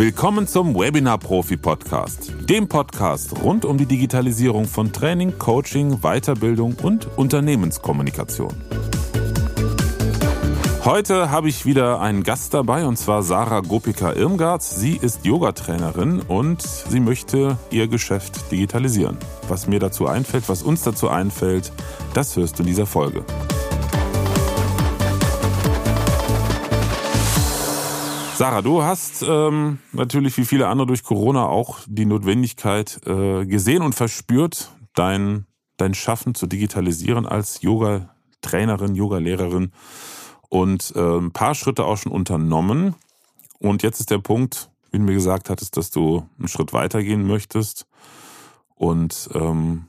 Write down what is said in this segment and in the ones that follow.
Willkommen zum Webinar Profi Podcast, dem Podcast rund um die Digitalisierung von Training, Coaching, Weiterbildung und Unternehmenskommunikation. Heute habe ich wieder einen Gast dabei und zwar Sarah Gopika Irmgard. Sie ist Yogatrainerin und sie möchte ihr Geschäft digitalisieren. Was mir dazu einfällt, was uns dazu einfällt, das hörst du in dieser Folge. Sarah, du hast ähm, natürlich wie viele andere durch Corona auch die Notwendigkeit äh, gesehen und verspürt, dein, dein Schaffen zu digitalisieren als Yoga-Trainerin, Yoga-Lehrerin und äh, ein paar Schritte auch schon unternommen. Und jetzt ist der Punkt, wie du mir gesagt hattest, dass du einen Schritt weitergehen möchtest und ähm,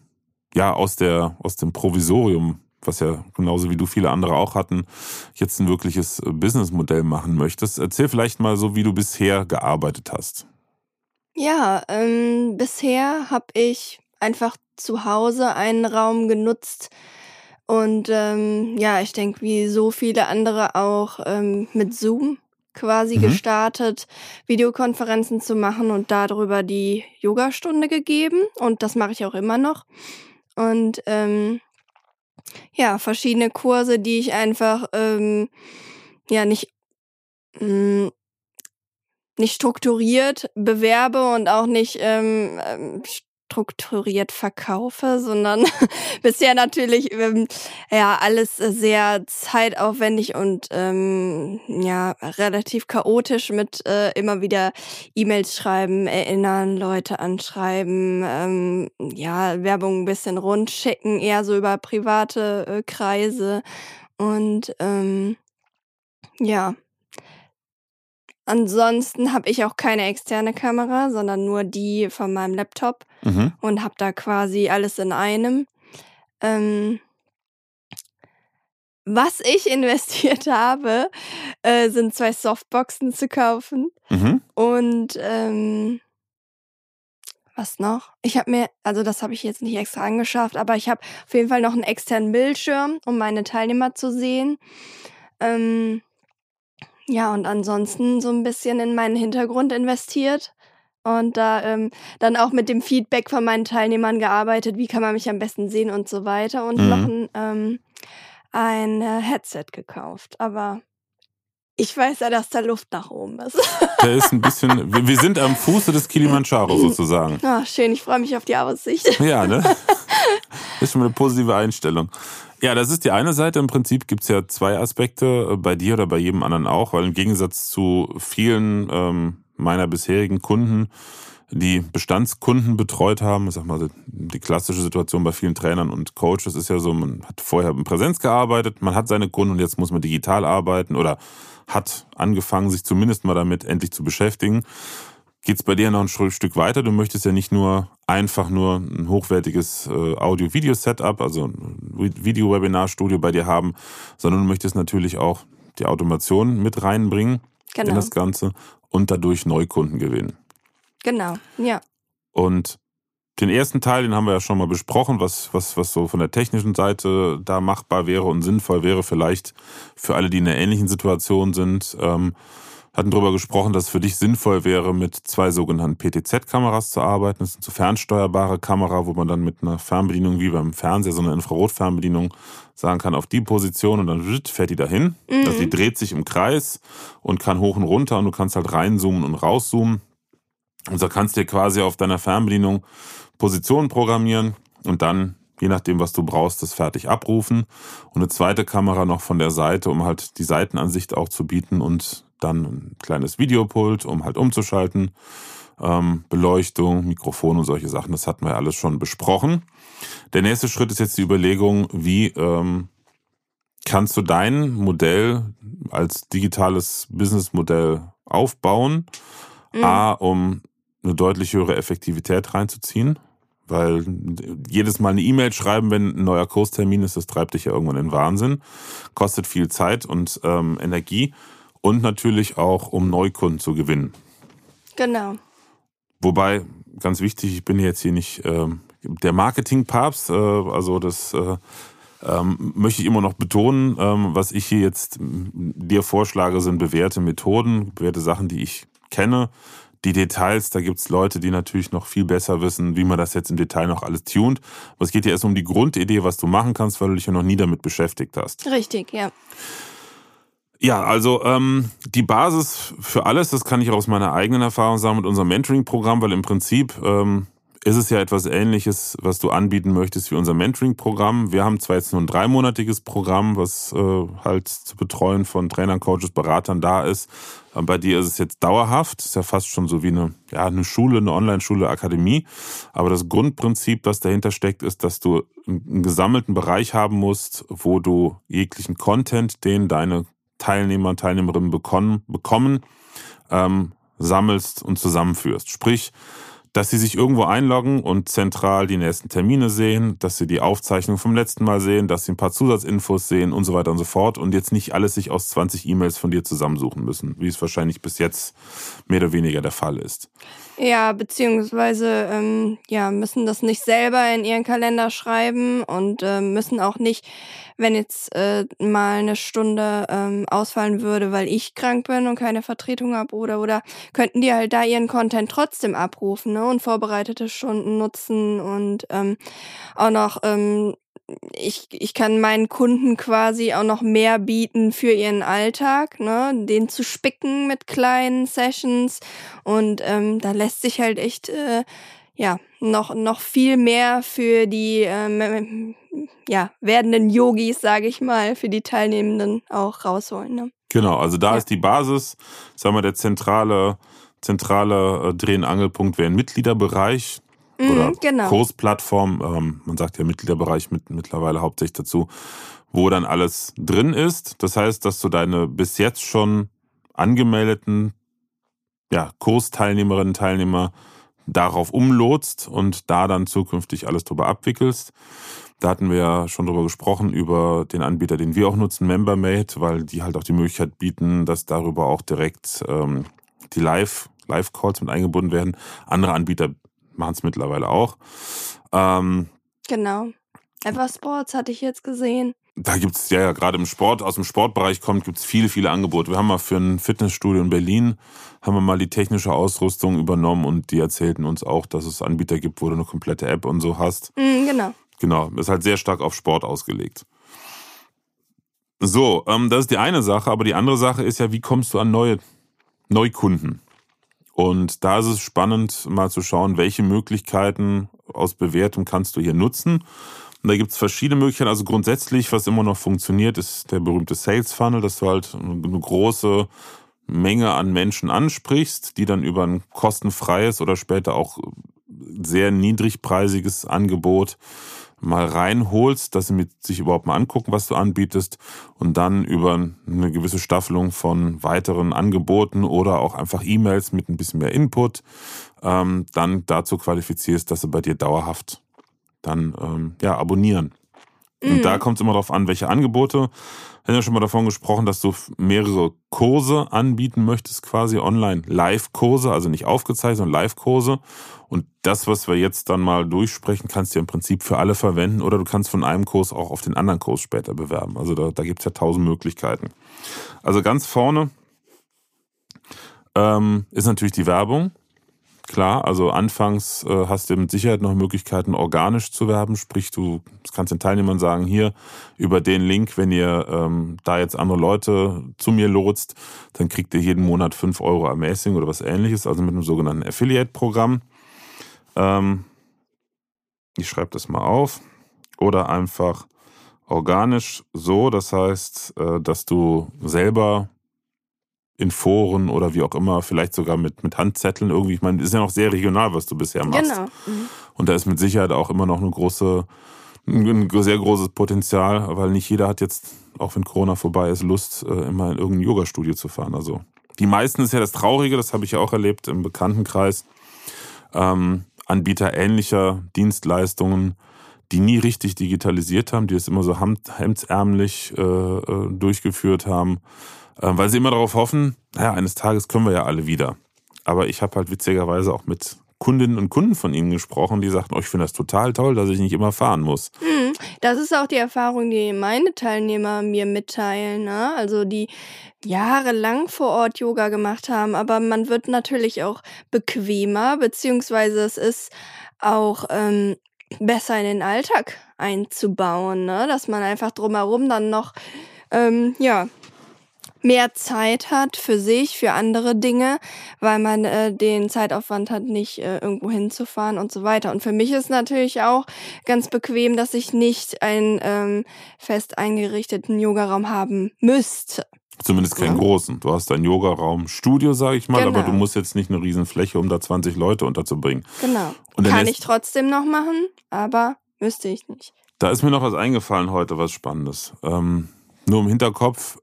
ja aus der aus dem Provisorium was ja genauso wie du viele andere auch hatten, jetzt ein wirkliches Businessmodell machen möchtest. Erzähl vielleicht mal so, wie du bisher gearbeitet hast. Ja, ähm, bisher habe ich einfach zu Hause einen Raum genutzt und ähm, ja, ich denke, wie so viele andere auch ähm, mit Zoom quasi mhm. gestartet, Videokonferenzen zu machen und darüber die Yogastunde gegeben und das mache ich auch immer noch. Und ähm, ja, verschiedene Kurse, die ich einfach ähm, ja nicht mh, hm, nicht strukturiert bewerbe und auch nicht ähm, ähm strukturiert verkaufe, sondern bisher natürlich ähm, ja alles sehr zeitaufwendig und ähm, ja relativ chaotisch mit äh, immer wieder E-Mails schreiben, erinnern, Leute anschreiben, ähm, ja Werbung ein bisschen rund schicken, eher so über private äh, Kreise. Und ähm, ja Ansonsten habe ich auch keine externe Kamera, sondern nur die von meinem Laptop mhm. und habe da quasi alles in einem. Ähm, was ich investiert habe, äh, sind zwei Softboxen zu kaufen. Mhm. Und ähm, was noch? Ich habe mir, also das habe ich jetzt nicht extra angeschafft, aber ich habe auf jeden Fall noch einen externen Bildschirm, um meine Teilnehmer zu sehen. Ähm, ja, und ansonsten so ein bisschen in meinen Hintergrund investiert und da ähm, dann auch mit dem Feedback von meinen Teilnehmern gearbeitet, wie kann man mich am besten sehen und so weiter und mhm. noch ein, ähm, ein äh, Headset gekauft. Aber ich weiß ja, dass da Luft nach oben ist. Der ist ein bisschen, wir sind am Fuße des Kilimanjaro sozusagen. Ach, schön, ich freue mich auf die Aussicht. Ja, ne? Ist schon eine positive Einstellung. Ja, das ist die eine Seite. Im Prinzip gibt's ja zwei Aspekte, äh, bei dir oder bei jedem anderen auch, weil im Gegensatz zu vielen ähm, meiner bisherigen Kunden, die Bestandskunden betreut haben, ich sag mal, die klassische Situation bei vielen Trainern und Coaches ist ja so, man hat vorher in Präsenz gearbeitet, man hat seine Kunden und jetzt muss man digital arbeiten oder hat angefangen, sich zumindest mal damit endlich zu beschäftigen geht es bei dir noch ein Stück weiter. Du möchtest ja nicht nur einfach nur ein hochwertiges äh, Audio-Video-Setup, also ein Video-Webinar-Studio bei dir haben, sondern du möchtest natürlich auch die Automation mit reinbringen genau. in das Ganze und dadurch Neukunden gewinnen. Genau, ja. Und den ersten Teil, den haben wir ja schon mal besprochen, was, was, was so von der technischen Seite da machbar wäre und sinnvoll wäre, vielleicht für alle, die in einer ähnlichen Situation sind. Ähm, hatten darüber gesprochen, dass es für dich sinnvoll wäre, mit zwei sogenannten PTZ-Kameras zu arbeiten. Das sind so fernsteuerbare Kamera, wo man dann mit einer Fernbedienung wie beim Fernseher, so einer Infrarotfernbedienung sagen kann, auf die Position und dann fährt die dahin. Mhm. Also die dreht sich im Kreis und kann hoch und runter und du kannst halt reinzoomen und rauszoomen. Und so kannst du dir quasi auf deiner Fernbedienung Positionen programmieren und dann je nachdem, was du brauchst, das fertig abrufen. Und eine zweite Kamera noch von der Seite, um halt die Seitenansicht auch zu bieten und dann ein kleines Videopult, um halt umzuschalten, ähm, Beleuchtung, Mikrofon und solche Sachen. Das hatten wir alles schon besprochen. Der nächste Schritt ist jetzt die Überlegung, wie ähm, kannst du dein Modell als digitales Businessmodell aufbauen? Mhm. A, um eine deutlich höhere Effektivität reinzuziehen, weil jedes Mal eine E-Mail schreiben, wenn ein neuer Kurstermin ist, das treibt dich ja irgendwann in Wahnsinn, kostet viel Zeit und ähm, Energie und natürlich auch, um Neukunden zu gewinnen. Genau. Wobei, ganz wichtig, ich bin jetzt hier nicht äh, der Marketingpapst, äh, also das äh, ähm, möchte ich immer noch betonen. Ähm, was ich hier jetzt dir vorschlage, sind bewährte Methoden, bewährte Sachen, die ich kenne, Die Details, da gibt's Leute, die natürlich noch viel besser wissen, wie man das jetzt im Detail noch alles tunt. Aber es geht ja erst um die Grundidee, was du machen kannst, weil du dich ja noch nie damit beschäftigt hast. Richtig, ja. Ja, also ähm, die Basis für alles, das kann ich auch aus meiner eigenen Erfahrung sagen mit unserem Mentoring-Programm, weil im Prinzip ähm, ist es ja etwas Ähnliches, was du anbieten möchtest wie unser Mentoring-Programm. Wir haben zwar jetzt nur ein dreimonatiges Programm, was äh, halt zu betreuen von Trainern, Coaches, Beratern da ist. Aber bei dir ist es jetzt dauerhaft. Ist ja fast schon so wie eine, ja, eine Schule, eine Online-Schule, Akademie. Aber das Grundprinzip, was dahinter steckt, ist, dass du einen gesammelten Bereich haben musst, wo du jeglichen Content, den deine Teilnehmer und Teilnehmerinnen bekommen, bekommen ähm, sammelst und zusammenführst. Sprich, dass sie sich irgendwo einloggen und zentral die nächsten Termine sehen, dass sie die Aufzeichnung vom letzten Mal sehen, dass sie ein paar Zusatzinfos sehen und so weiter und so fort und jetzt nicht alles sich aus 20 E-Mails von dir zusammensuchen müssen, wie es wahrscheinlich bis jetzt mehr oder weniger der Fall ist. Ja, beziehungsweise ähm, ja, müssen das nicht selber in ihren Kalender schreiben und äh, müssen auch nicht, wenn jetzt äh, mal eine Stunde ähm, ausfallen würde, weil ich krank bin und keine Vertretung habe oder oder könnten die halt da ihren Content trotzdem abrufen ne, und vorbereitete Stunden nutzen und ähm, auch noch ähm, ich, ich kann meinen Kunden quasi auch noch mehr bieten für ihren Alltag, ne, den zu spicken mit kleinen Sessions und ähm, da lässt sich halt echt äh, ja noch noch viel mehr für die ähm, ja werdenden Yogis, sage ich mal, für die Teilnehmenden auch rausholen. Ne? Genau, also da ja. ist die Basis, sagen wir der zentrale zentrale äh, Dreh- und Angelpunkt wäre ein Mitgliederbereich oder mhm, genau. Kursplattform, ähm, man sagt ja Mitgliederbereich mit, mittlerweile hauptsächlich dazu, wo dann alles drin ist. Das heißt, dass du deine bis jetzt schon angemeldeten ja, Kursteilnehmerinnen und Teilnehmer darauf umlotst und da dann zukünftig alles drüber abwickelst. Da hatten wir ja schon drüber gesprochen, über den Anbieter, den wir auch nutzen, MemberMate, weil die halt auch die Möglichkeit bieten, dass darüber auch direkt ähm, die Live, Live-Calls mit eingebunden werden. Andere Anbieter machen es mittlerweile auch. Ähm, genau. Eversports hatte ich jetzt gesehen. Da gibt es ja, ja gerade im Sport, aus dem Sportbereich kommt, gibt es viele, viele Angebote. Wir haben mal für ein Fitnessstudio in Berlin, haben wir mal die technische Ausrüstung übernommen und die erzählten uns auch, dass es Anbieter gibt, wo du eine komplette App und so hast. Mm, genau. Genau, ist halt sehr stark auf Sport ausgelegt. So, ähm, das ist die eine Sache, aber die andere Sache ist ja, wie kommst du an neue Neukunden? Und da ist es spannend, mal zu schauen, welche Möglichkeiten aus Bewertung kannst du hier nutzen. Und da gibt es verschiedene Möglichkeiten. Also grundsätzlich, was immer noch funktioniert, ist der berühmte Sales Funnel, dass du halt eine große Menge an Menschen ansprichst, die dann über ein kostenfreies oder später auch sehr niedrigpreisiges Angebot mal reinholst, dass sie mit sich überhaupt mal angucken, was du anbietest und dann über eine gewisse Staffelung von weiteren Angeboten oder auch einfach E-Mails mit ein bisschen mehr Input ähm, dann dazu qualifizierst, dass sie bei dir dauerhaft dann ähm, ja abonnieren. Und mhm. da kommt es immer darauf an, welche Angebote. Wir haben ja schon mal davon gesprochen, dass du mehrere Kurse anbieten möchtest, quasi online Live-Kurse, also nicht aufgezeichnet, sondern Live-Kurse. Und das, was wir jetzt dann mal durchsprechen, kannst du im Prinzip für alle verwenden oder du kannst von einem Kurs auch auf den anderen Kurs später bewerben. Also da, da gibt es ja tausend Möglichkeiten. Also ganz vorne ähm, ist natürlich die Werbung. Klar, also anfangs äh, hast du mit Sicherheit noch Möglichkeiten, organisch zu werben. Sprich, du kannst den Teilnehmern sagen, hier über den Link, wenn ihr ähm, da jetzt andere Leute zu mir lotst, dann kriegt ihr jeden Monat fünf Euro Ermäßigung oder was ähnliches, also mit einem sogenannten Affiliate-Programm. Ähm, ich schreibe das mal auf. Oder einfach organisch so, das heißt, äh, dass du selber in Foren oder wie auch immer, vielleicht sogar mit, mit Handzetteln irgendwie. Ich meine, ist ja noch sehr regional, was du bisher machst. Genau. Mhm. Und da ist mit Sicherheit auch immer noch eine große, ein sehr großes Potenzial, weil nicht jeder hat jetzt, auch wenn Corona vorbei ist, Lust, äh, immer in irgendein Yoga-Studio zu fahren. Also die meisten ist ja das Traurige, das habe ich ja auch erlebt im Bekanntenkreis. Ähm, Anbieter ähnlicher Dienstleistungen, die nie richtig digitalisiert haben, die es immer so hemdsärmlich äh, äh durchgeführt haben weil sie immer darauf hoffen, naja, eines Tages können wir ja alle wieder. Aber ich habe halt witzigerweise auch mit Kundinnen und Kunden von Ihnen gesprochen, die sagten, oh, ich finde das total toll, dass ich nicht immer fahren muss. Hm, das ist auch die Erfahrung, die meine Teilnehmer mir mitteilen. Ne? Also die jahrelang vor Ort Yoga gemacht haben, aber man wird natürlich auch bequemer, beziehungsweise es ist auch ähm, besser in den Alltag einzubauen, ne? dass man einfach drumherum dann noch ähm, ja mehr Zeit hat für sich, für andere Dinge, weil man äh, den Zeitaufwand hat, nicht äh, irgendwo hinzufahren und so weiter. Und für mich ist natürlich auch ganz bequem, dass ich nicht einen ähm, fest eingerichteten Yogaraum haben müsste. Zumindest keinen ja. großen. Du hast ein Yogaraum, Studio, sage ich mal, genau. aber du musst jetzt nicht eine riesen Fläche, um da 20 Leute unterzubringen. Genau. Kann ich trotzdem noch machen, aber müsste ich nicht. Da ist mir noch was eingefallen heute, was Spannendes. Ähm, nur im Hinterkopf,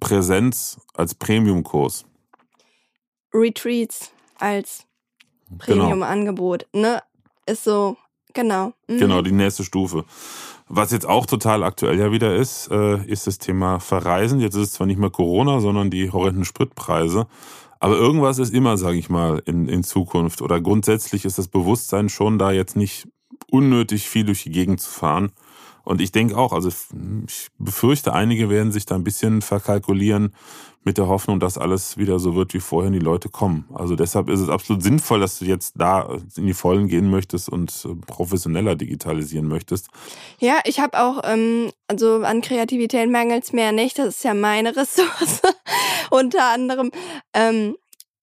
Präsenz als Premium-Kurs. Retreats als genau. Premium-Angebot, ne? Ist so, genau. Mhm. Genau, die nächste Stufe. Was jetzt auch total aktuell ja wieder ist, äh, ist das Thema Verreisen. Jetzt ist es zwar nicht mehr Corona, sondern die horrenden Spritpreise. Aber irgendwas ist immer, sage ich mal, in, in Zukunft. Oder grundsätzlich ist das Bewusstsein schon da, jetzt nicht unnötig viel durch die Gegend zu fahren. Und ich denke auch, also ich befürchte, einige werden sich da ein bisschen verkalkulieren mit der Hoffnung, dass alles wieder so wird wie vorher und die Leute kommen. Also deshalb ist es absolut sinnvoll, dass du jetzt da in die Vollen gehen möchtest und professioneller digitalisieren möchtest. Ja, ich habe auch, ähm, also an Kreativität mangelt es mir nicht, das ist ja meine Ressource unter anderem. Ähm,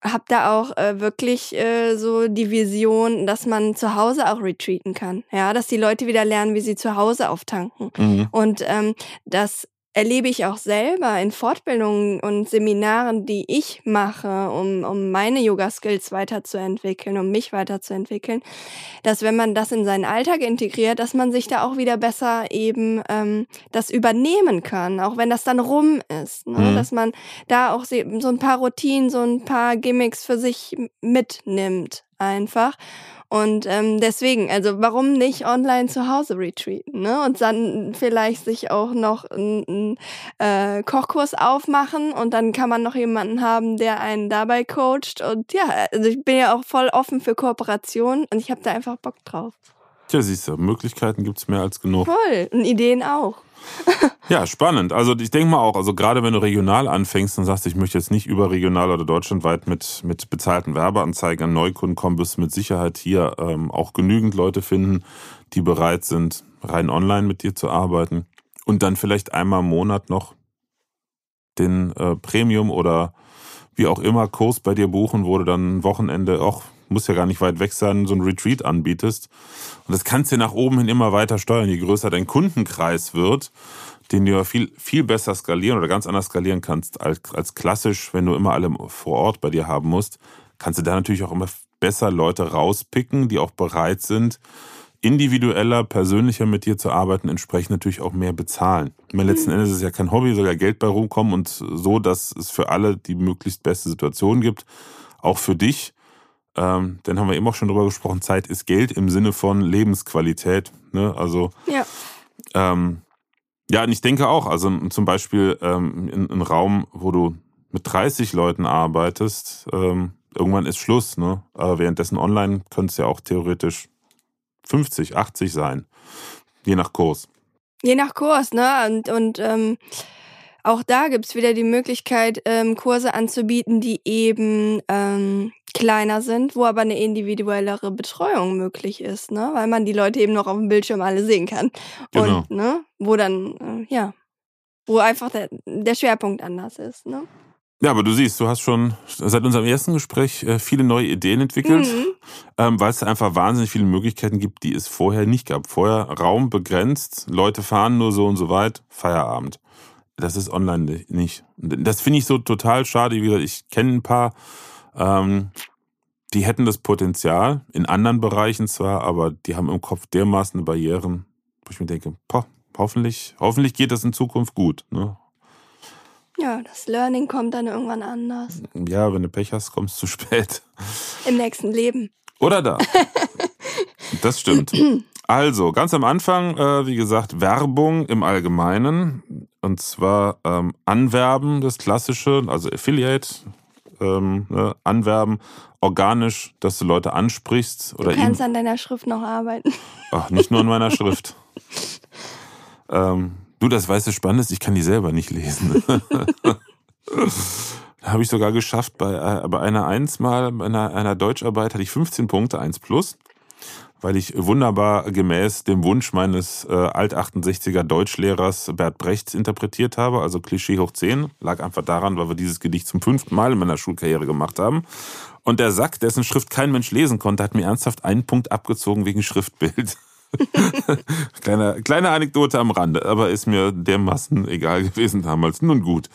habe da auch äh, wirklich äh, so die Vision, dass man zu Hause auch retreaten kann. Ja, dass die Leute wieder lernen, wie sie zu Hause auftanken. Mhm. Und ähm, dass erlebe ich auch selber in Fortbildungen und Seminaren, die ich mache, um, um meine Yoga-Skills weiterzuentwickeln, um mich weiterzuentwickeln, dass wenn man das in seinen Alltag integriert, dass man sich da auch wieder besser eben ähm, das übernehmen kann, auch wenn das dann rum ist. Ne? Mhm. Dass man da auch so ein paar Routinen, so ein paar Gimmicks für sich mitnimmt einfach und ähm, deswegen, also warum nicht online zu Hause retreaten, ne? Und dann vielleicht sich auch noch einen äh, Kochkurs aufmachen und dann kann man noch jemanden haben, der einen dabei coacht. Und ja, also ich bin ja auch voll offen für Kooperationen und ich habe da einfach Bock drauf. Tja, siehst du, Möglichkeiten gibt es mehr als genug. Voll, und Ideen auch. Ja, spannend. Also ich denke mal auch, also gerade wenn du regional anfängst und sagst, ich möchte jetzt nicht überregional oder deutschlandweit mit, mit bezahlten Werbeanzeigen an Neukunden kommen, wirst du mit Sicherheit hier ähm, auch genügend Leute finden, die bereit sind, rein online mit dir zu arbeiten und dann vielleicht einmal im Monat noch den äh, Premium oder wie auch immer Kurs bei dir buchen, wo du dann ein Wochenende auch muss ja gar nicht weit weg sein, so ein Retreat anbietest. Und das kannst du nach oben hin immer weiter steuern. Je größer dein Kundenkreis wird, den du ja viel, viel besser skalieren oder ganz anders skalieren kannst als, als klassisch, wenn du immer alle vor Ort bei dir haben musst, kannst du da natürlich auch immer besser Leute rauspicken, die auch bereit sind, individueller, persönlicher mit dir zu arbeiten, entsprechend natürlich auch mehr bezahlen. Meine, letzten mhm. Endes ist es ja kein Hobby, soll ja Geld bei rumkommen und so, dass es für alle die möglichst beste Situation gibt. Auch für dich. Ähm, dann haben wir eben auch schon drüber gesprochen, Zeit ist Geld im Sinne von Lebensqualität. Ne? Also ja. Ähm, ja, und ich denke auch, also zum Beispiel ähm, in einem Raum, wo du mit 30 Leuten arbeitest, ähm, irgendwann ist Schluss, ne? Aber währenddessen online könnte es ja auch theoretisch 50, 80 sein. Je nach Kurs. Je nach Kurs, ne? Und, und ähm, auch da gibt's wieder die Möglichkeit, ähm, Kurse anzubieten, die eben ähm, kleiner sind, wo aber eine individuellere Betreuung möglich ist, ne? Weil man die Leute eben noch auf dem Bildschirm alle sehen kann. Genau. Und, ne, wo dann, äh, ja, wo einfach der, der Schwerpunkt anders ist, ne? Ja, aber du siehst, du hast schon seit unserem ersten Gespräch äh, viele neue Ideen entwickelt, mhm. ähm, weil es einfach wahnsinnig viele Möglichkeiten gibt, die es vorher nicht gab. Vorher Raum begrenzt, Leute fahren nur so und so weit, Feierabend. Das ist online nicht. Das finde ich so total schade. Wie gesagt, ich kenne ein paar ähm, die hätten das Potenzial, in anderen Bereichen zwar, aber die haben im Kopf dermaßen Barrieren, wo ich mir denke, poh, hoffentlich, hoffentlich geht das in Zukunft gut. Ne? Ja, das Learning kommt dann irgendwann anders. Ja, wenn du Pech hast, kommst du zu spät. Im nächsten Leben. Oder da. das stimmt. Also, ganz am Anfang, äh, wie gesagt, Werbung im Allgemeinen. Und zwar ähm, Anwerben, das Klassische, also Affiliate, ähm, ne, anwerben, organisch, dass du Leute ansprichst. Oder du kannst an deiner Schrift noch arbeiten. Ach, nicht nur an meiner Schrift. ähm, du, das weiße Spannend ist, ich kann die selber nicht lesen. habe ich sogar geschafft, bei, äh, bei einer Eins mal, bei einer, einer Deutscharbeit hatte ich 15 Punkte, 1 plus, weil ich wunderbar gemäß dem Wunsch meines äh, Alt-68er Deutschlehrers Bert Brechts interpretiert habe, also Klischee hoch 10. Lag einfach daran, weil wir dieses Gedicht zum fünften Mal in meiner Schulkarriere gemacht haben. Und der Sack, dessen Schrift kein Mensch lesen konnte, hat mir ernsthaft einen Punkt abgezogen wegen Schriftbild. kleine, kleine Anekdote am Rande, aber ist mir dermaßen egal gewesen damals. Nun gut.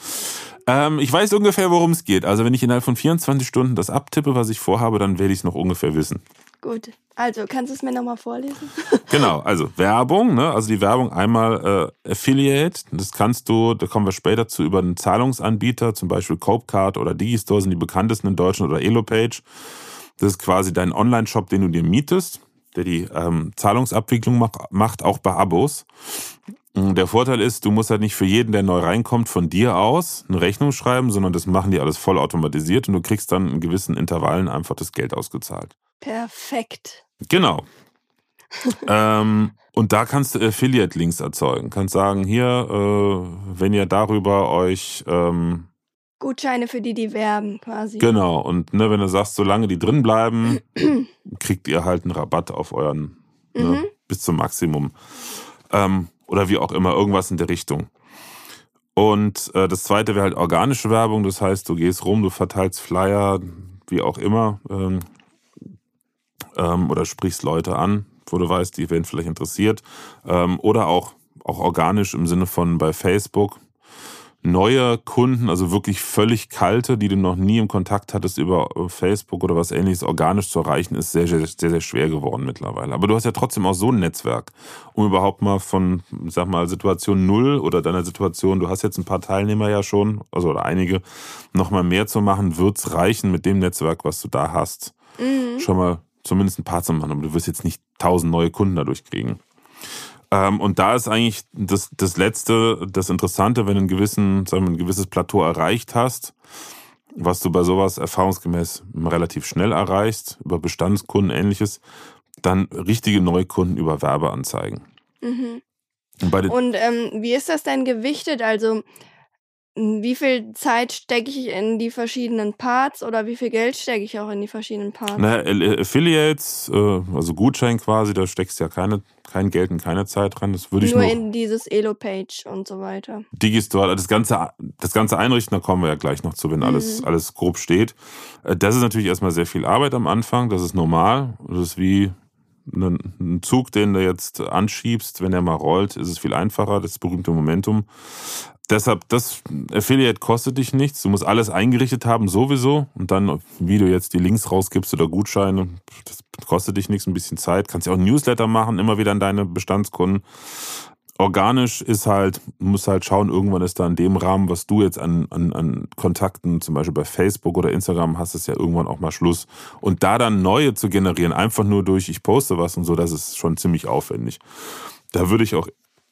Ähm, ich weiß ungefähr, worum es geht. Also wenn ich innerhalb von 24 Stunden das abtippe, was ich vorhabe, dann werde ich es noch ungefähr wissen. Gut. Also, kannst du es mir nochmal vorlesen? genau, also Werbung, ne? also die Werbung einmal äh, Affiliate, das kannst du, da kommen wir später zu, über einen Zahlungsanbieter, zum Beispiel Copecard oder Digistore sind die bekanntesten in Deutschland oder Elopage. Das ist quasi dein Online-Shop, den du dir mietest, der die ähm, Zahlungsabwicklung macht, auch bei Abos. Der Vorteil ist, du musst halt nicht für jeden, der neu reinkommt, von dir aus eine Rechnung schreiben, sondern das machen die alles vollautomatisiert und du kriegst dann in gewissen Intervallen einfach das Geld ausgezahlt. Perfekt. Genau. ähm, und da kannst du Affiliate-Links erzeugen. Kannst sagen, hier, äh, wenn ihr darüber euch ähm, Gutscheine für die, die werben, quasi. Genau. Und ne, wenn du sagst, solange die drin bleiben, kriegt ihr halt einen Rabatt auf euren ne, mhm. bis zum Maximum. Ähm, oder wie auch immer, irgendwas in der Richtung. Und äh, das zweite wäre halt organische Werbung, das heißt, du gehst rum, du verteilst Flyer, wie auch immer, ähm, ähm, oder sprichst Leute an, wo du weißt, die werden vielleicht interessiert. Ähm, oder auch, auch organisch im Sinne von bei Facebook, neue Kunden, also wirklich völlig kalte, die du noch nie im Kontakt hattest über Facebook oder was ähnliches organisch zu erreichen, ist sehr, sehr, sehr, sehr schwer geworden mittlerweile. Aber du hast ja trotzdem auch so ein Netzwerk, um überhaupt mal von, sag mal, Situation null oder deiner Situation, du hast jetzt ein paar Teilnehmer ja schon, also oder einige, nochmal mehr zu machen, wird's reichen mit dem Netzwerk, was du da hast. Mhm. Schon mal zumindest ein paar zu machen, aber du wirst jetzt nicht tausend neue Kunden dadurch kriegen. Ähm, und da ist eigentlich das, das Letzte, das Interessante, wenn du ein, gewissen, sagen wir, ein gewisses Plateau erreicht hast, was du bei sowas erfahrungsgemäß relativ schnell erreichst, über Bestandskunden ähnliches, dann richtige Neukunden über Werbeanzeigen. Mhm. Und, und ähm, wie ist das denn gewichtet? Also wie viel Zeit stecke ich in die verschiedenen Parts oder wie viel Geld stecke ich auch in die verschiedenen Parts? Na, Affiliates, äh, also Gutschein quasi, da steckst du ja keine, kein Geld und keine Zeit dran. Das würde ich nur in dieses Elo-Page und so weiter. Digistore, das ganze, das ganze Einrichten, da kommen wir ja gleich noch zu, wenn mhm. alles, alles grob steht. Äh, das ist natürlich erstmal sehr viel Arbeit am Anfang, das ist normal. Das ist wie ein Zug, den du jetzt anschiebst, wenn er mal rollt, ist es viel einfacher, das berühmte Momentum. Deshalb, das Affiliate kostet dich nichts. Du musst alles eingerichtet haben, sowieso. Und dann, wie du jetzt die Links rausgibst oder Gutscheine, das kostet dich nichts, ein bisschen Zeit. Kannst ja auch Newsletter machen, immer wieder an deine Bestandskunden. Organisch ist halt, muss halt schauen, irgendwann ist da in dem Rahmen, was du jetzt an, an, an Kontakten, zum Beispiel bei Facebook oder Instagram hast, ist ja irgendwann auch mal Schluss. Und da dann neue zu generieren, einfach nur durch, ich poste was und so, das ist schon ziemlich aufwendig. Da würde ich auch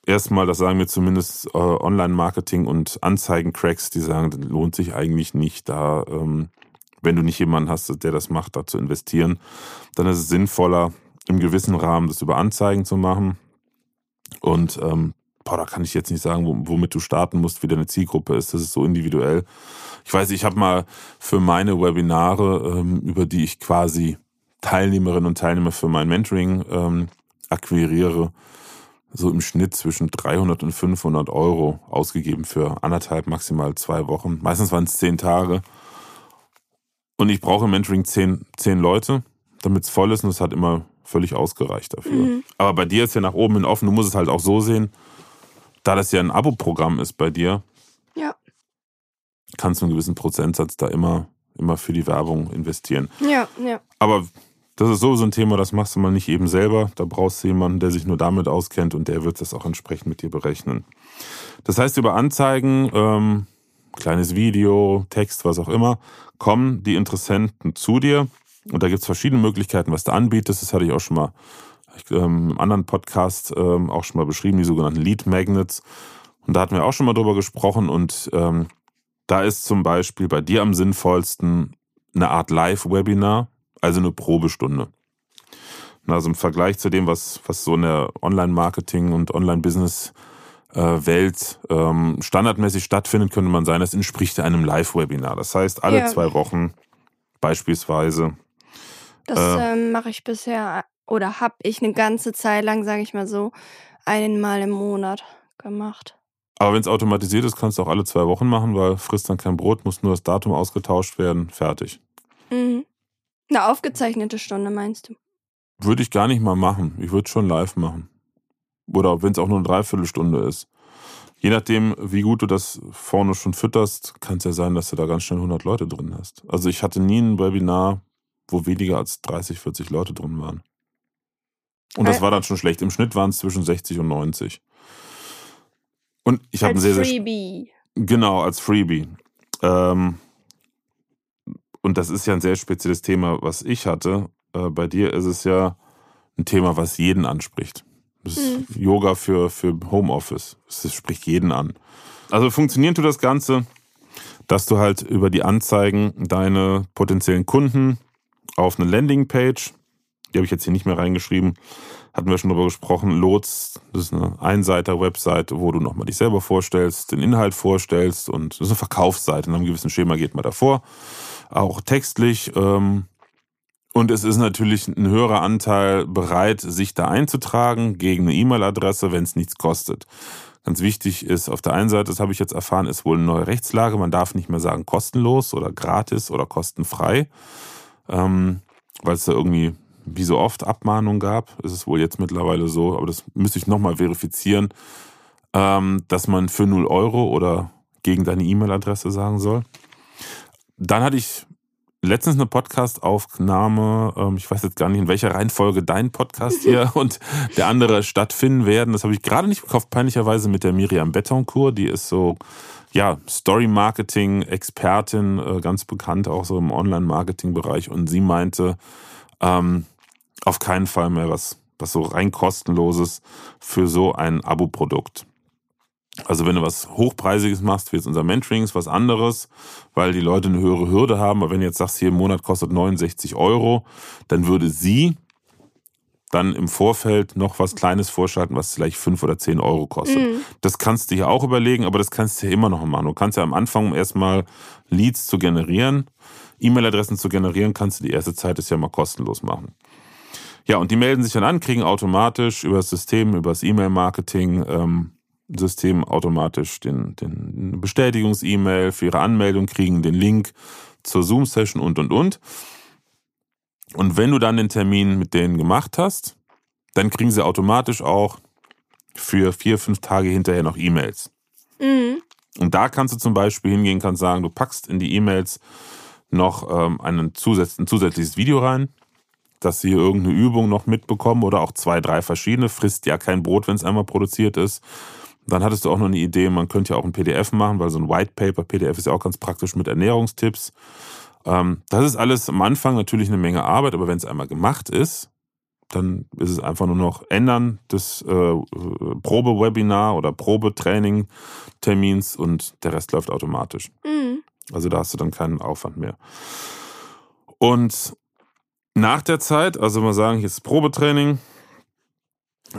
erstmal, das sagen mir zumindest äh, Online-Marketing und Anzeigen-Cracks, die sagen, das lohnt sich eigentlich nicht, da, ähm, wenn du nicht jemanden hast, der das macht, da zu investieren, dann ist es sinnvoller, im gewissen Rahmen das über Anzeigen zu machen. Und ähm, boah, da kann ich jetzt nicht sagen, womit du starten musst, wie deine Zielgruppe ist. Das ist so individuell. Ich weiß, ich habe mal für meine Webinare, ähm, über die ich quasi Teilnehmerinnen und Teilnehmer für mein Mentoring ähm, akquiriere, so im Schnitt zwischen 300 und 500 Euro ausgegeben für anderthalb, maximal zwei Wochen. Meistens waren es zehn Tage. Und ich brauche im Mentoring zehn, zehn Leute, damit es voll ist und es hat immer völlig ausgereicht dafür. Mhm. Aber bei dir ist ja nach oben hin offen. Du musst es halt auch so sehen, da das ja ein Abo-Programm ist bei dir. Ja. Kannst du einen gewissen Prozentsatz da immer, immer für die Werbung investieren. Ja, ja. Aber das ist sowieso ein Thema, das machst du mal nicht eben selber. Da brauchst du jemanden, der sich nur damit auskennt und der wird das auch entsprechend mit dir berechnen. Das heißt, über Anzeigen, ähm, kleines Video, Text, was auch immer, kommen die Interessenten zu dir. Und da gibt es verschiedene Möglichkeiten, was du anbietest. Das hatte ich auch schon mal ähm, im anderen Podcast ähm, auch schon mal beschrieben, die sogenannten Lead Magnets. Und da hatten wir auch schon mal drüber gesprochen. Und ähm, da ist zum Beispiel bei dir am sinnvollsten, eine Art Live-Webinar, also eine Probestunde. Also im Vergleich zu dem, was, was so in der Online-Marketing und Online-Business-Welt ähm, standardmäßig stattfindet, könnte man sagen, das entspricht einem Live-Webinar. Das heißt, alle ja. zwei Wochen beispielsweise. Das äh, ähm, mache ich bisher oder habe ich eine ganze Zeit lang, sage ich mal so, einmal im Monat gemacht. Aber wenn es automatisiert ist, kannst du auch alle zwei Wochen machen, weil frisst dann kein Brot, muss nur das Datum ausgetauscht werden, fertig. Mhm. Eine aufgezeichnete Stunde meinst du? Würde ich gar nicht mal machen. Ich würde schon live machen. Oder wenn es auch nur eine Dreiviertelstunde ist. Je nachdem, wie gut du das vorne schon fütterst, kann es ja sein, dass du da ganz schnell 100 Leute drin hast. Also ich hatte nie ein Webinar, wo weniger als 30, 40 Leute drin waren. Und das war dann schon schlecht. Im Schnitt waren es zwischen 60 und 90. Und ich habe ein sehr, sehr. Freebie. Genau, als Freebie. Ähm, und das ist ja ein sehr spezielles Thema, was ich hatte. Äh, bei dir ist es ja ein Thema, was jeden anspricht. Das ist mhm. Yoga für, für Homeoffice. Das spricht jeden an. Also funktioniert tut das Ganze, dass du halt über die Anzeigen deine potenziellen Kunden auf eine Landingpage die habe ich jetzt hier nicht mehr reingeschrieben, hatten wir schon darüber gesprochen, Lots, das ist eine Einseiter-Webseite, wo du nochmal dich selber vorstellst, den Inhalt vorstellst und das ist eine Verkaufsseite, in einem gewissen Schema geht man davor, auch textlich. Ähm, und es ist natürlich ein höherer Anteil bereit, sich da einzutragen gegen eine E-Mail-Adresse, wenn es nichts kostet. Ganz wichtig ist, auf der einen Seite, das habe ich jetzt erfahren, ist wohl eine neue Rechtslage. Man darf nicht mehr sagen kostenlos oder gratis oder kostenfrei, ähm, weil es da irgendwie wie so oft Abmahnungen gab, ist es wohl jetzt mittlerweile so, aber das müsste ich nochmal verifizieren, ähm, dass man für 0 Euro oder gegen deine E-Mail-Adresse sagen soll. Dann hatte ich letztens eine Podcast-Aufnahme, ähm, ich weiß jetzt gar nicht, in welcher Reihenfolge dein Podcast hier und der andere stattfinden werden. Das habe ich gerade nicht gekauft, peinlicherweise mit der Miriam Betoncourt, die ist so, ja, Story-Marketing-Expertin, äh, ganz bekannt auch so im Online-Marketing-Bereich und sie meinte, ähm, auf keinen Fall mehr was, was so rein kostenloses für so ein Abo-Produkt. Also wenn du was Hochpreisiges machst, wie jetzt unser Mentoring, ist was anderes, weil die Leute eine höhere Hürde haben. Aber wenn du jetzt sagst, hier im Monat kostet 69 Euro, dann würde sie dann im Vorfeld noch was Kleines vorschalten, was vielleicht 5 oder 10 Euro kostet. Mhm. Das kannst du hier auch überlegen, aber das kannst du ja immer noch machen. Du kannst ja am Anfang erstmal Leads zu generieren, E-Mail-Adressen zu generieren, kannst du die erste Zeit das ja mal kostenlos machen. Ja, und die melden sich dann an, kriegen automatisch über das System, über das E-Mail-Marketing, ähm, System automatisch den, den Bestätigungs-E-Mail für ihre Anmeldung, kriegen den Link zur Zoom-Session und, und, und. Und wenn du dann den Termin mit denen gemacht hast, dann kriegen sie automatisch auch für vier, fünf Tage hinterher noch E-Mails. Mhm. Und da kannst du zum Beispiel hingehen, kannst sagen, du packst in die E-Mails noch ähm, einen zusatz ein zusätzliches Video rein, dass sie irgendeine Übung noch mitbekommen oder auch zwei, drei verschiedene. Frisst ja kein Brot, wenn es einmal produziert ist. Dann hattest du auch noch eine Idee, man könnte ja auch ein PDF machen, weil so ein White Paper, PDF ist ja auch ganz praktisch mit Ernährungstipps. Ähm, das ist alles am Anfang natürlich eine Menge Arbeit, aber wenn es einmal gemacht ist, dann ist es einfach nur noch Ändern des äh, Probewebinar oder Probetraining-Termins und der Rest läuft automatisch. Mhm. Also da hast du dann keinen Aufwand mehr. Und nach der Zeit, also mal sagen, hier ist Probetraining,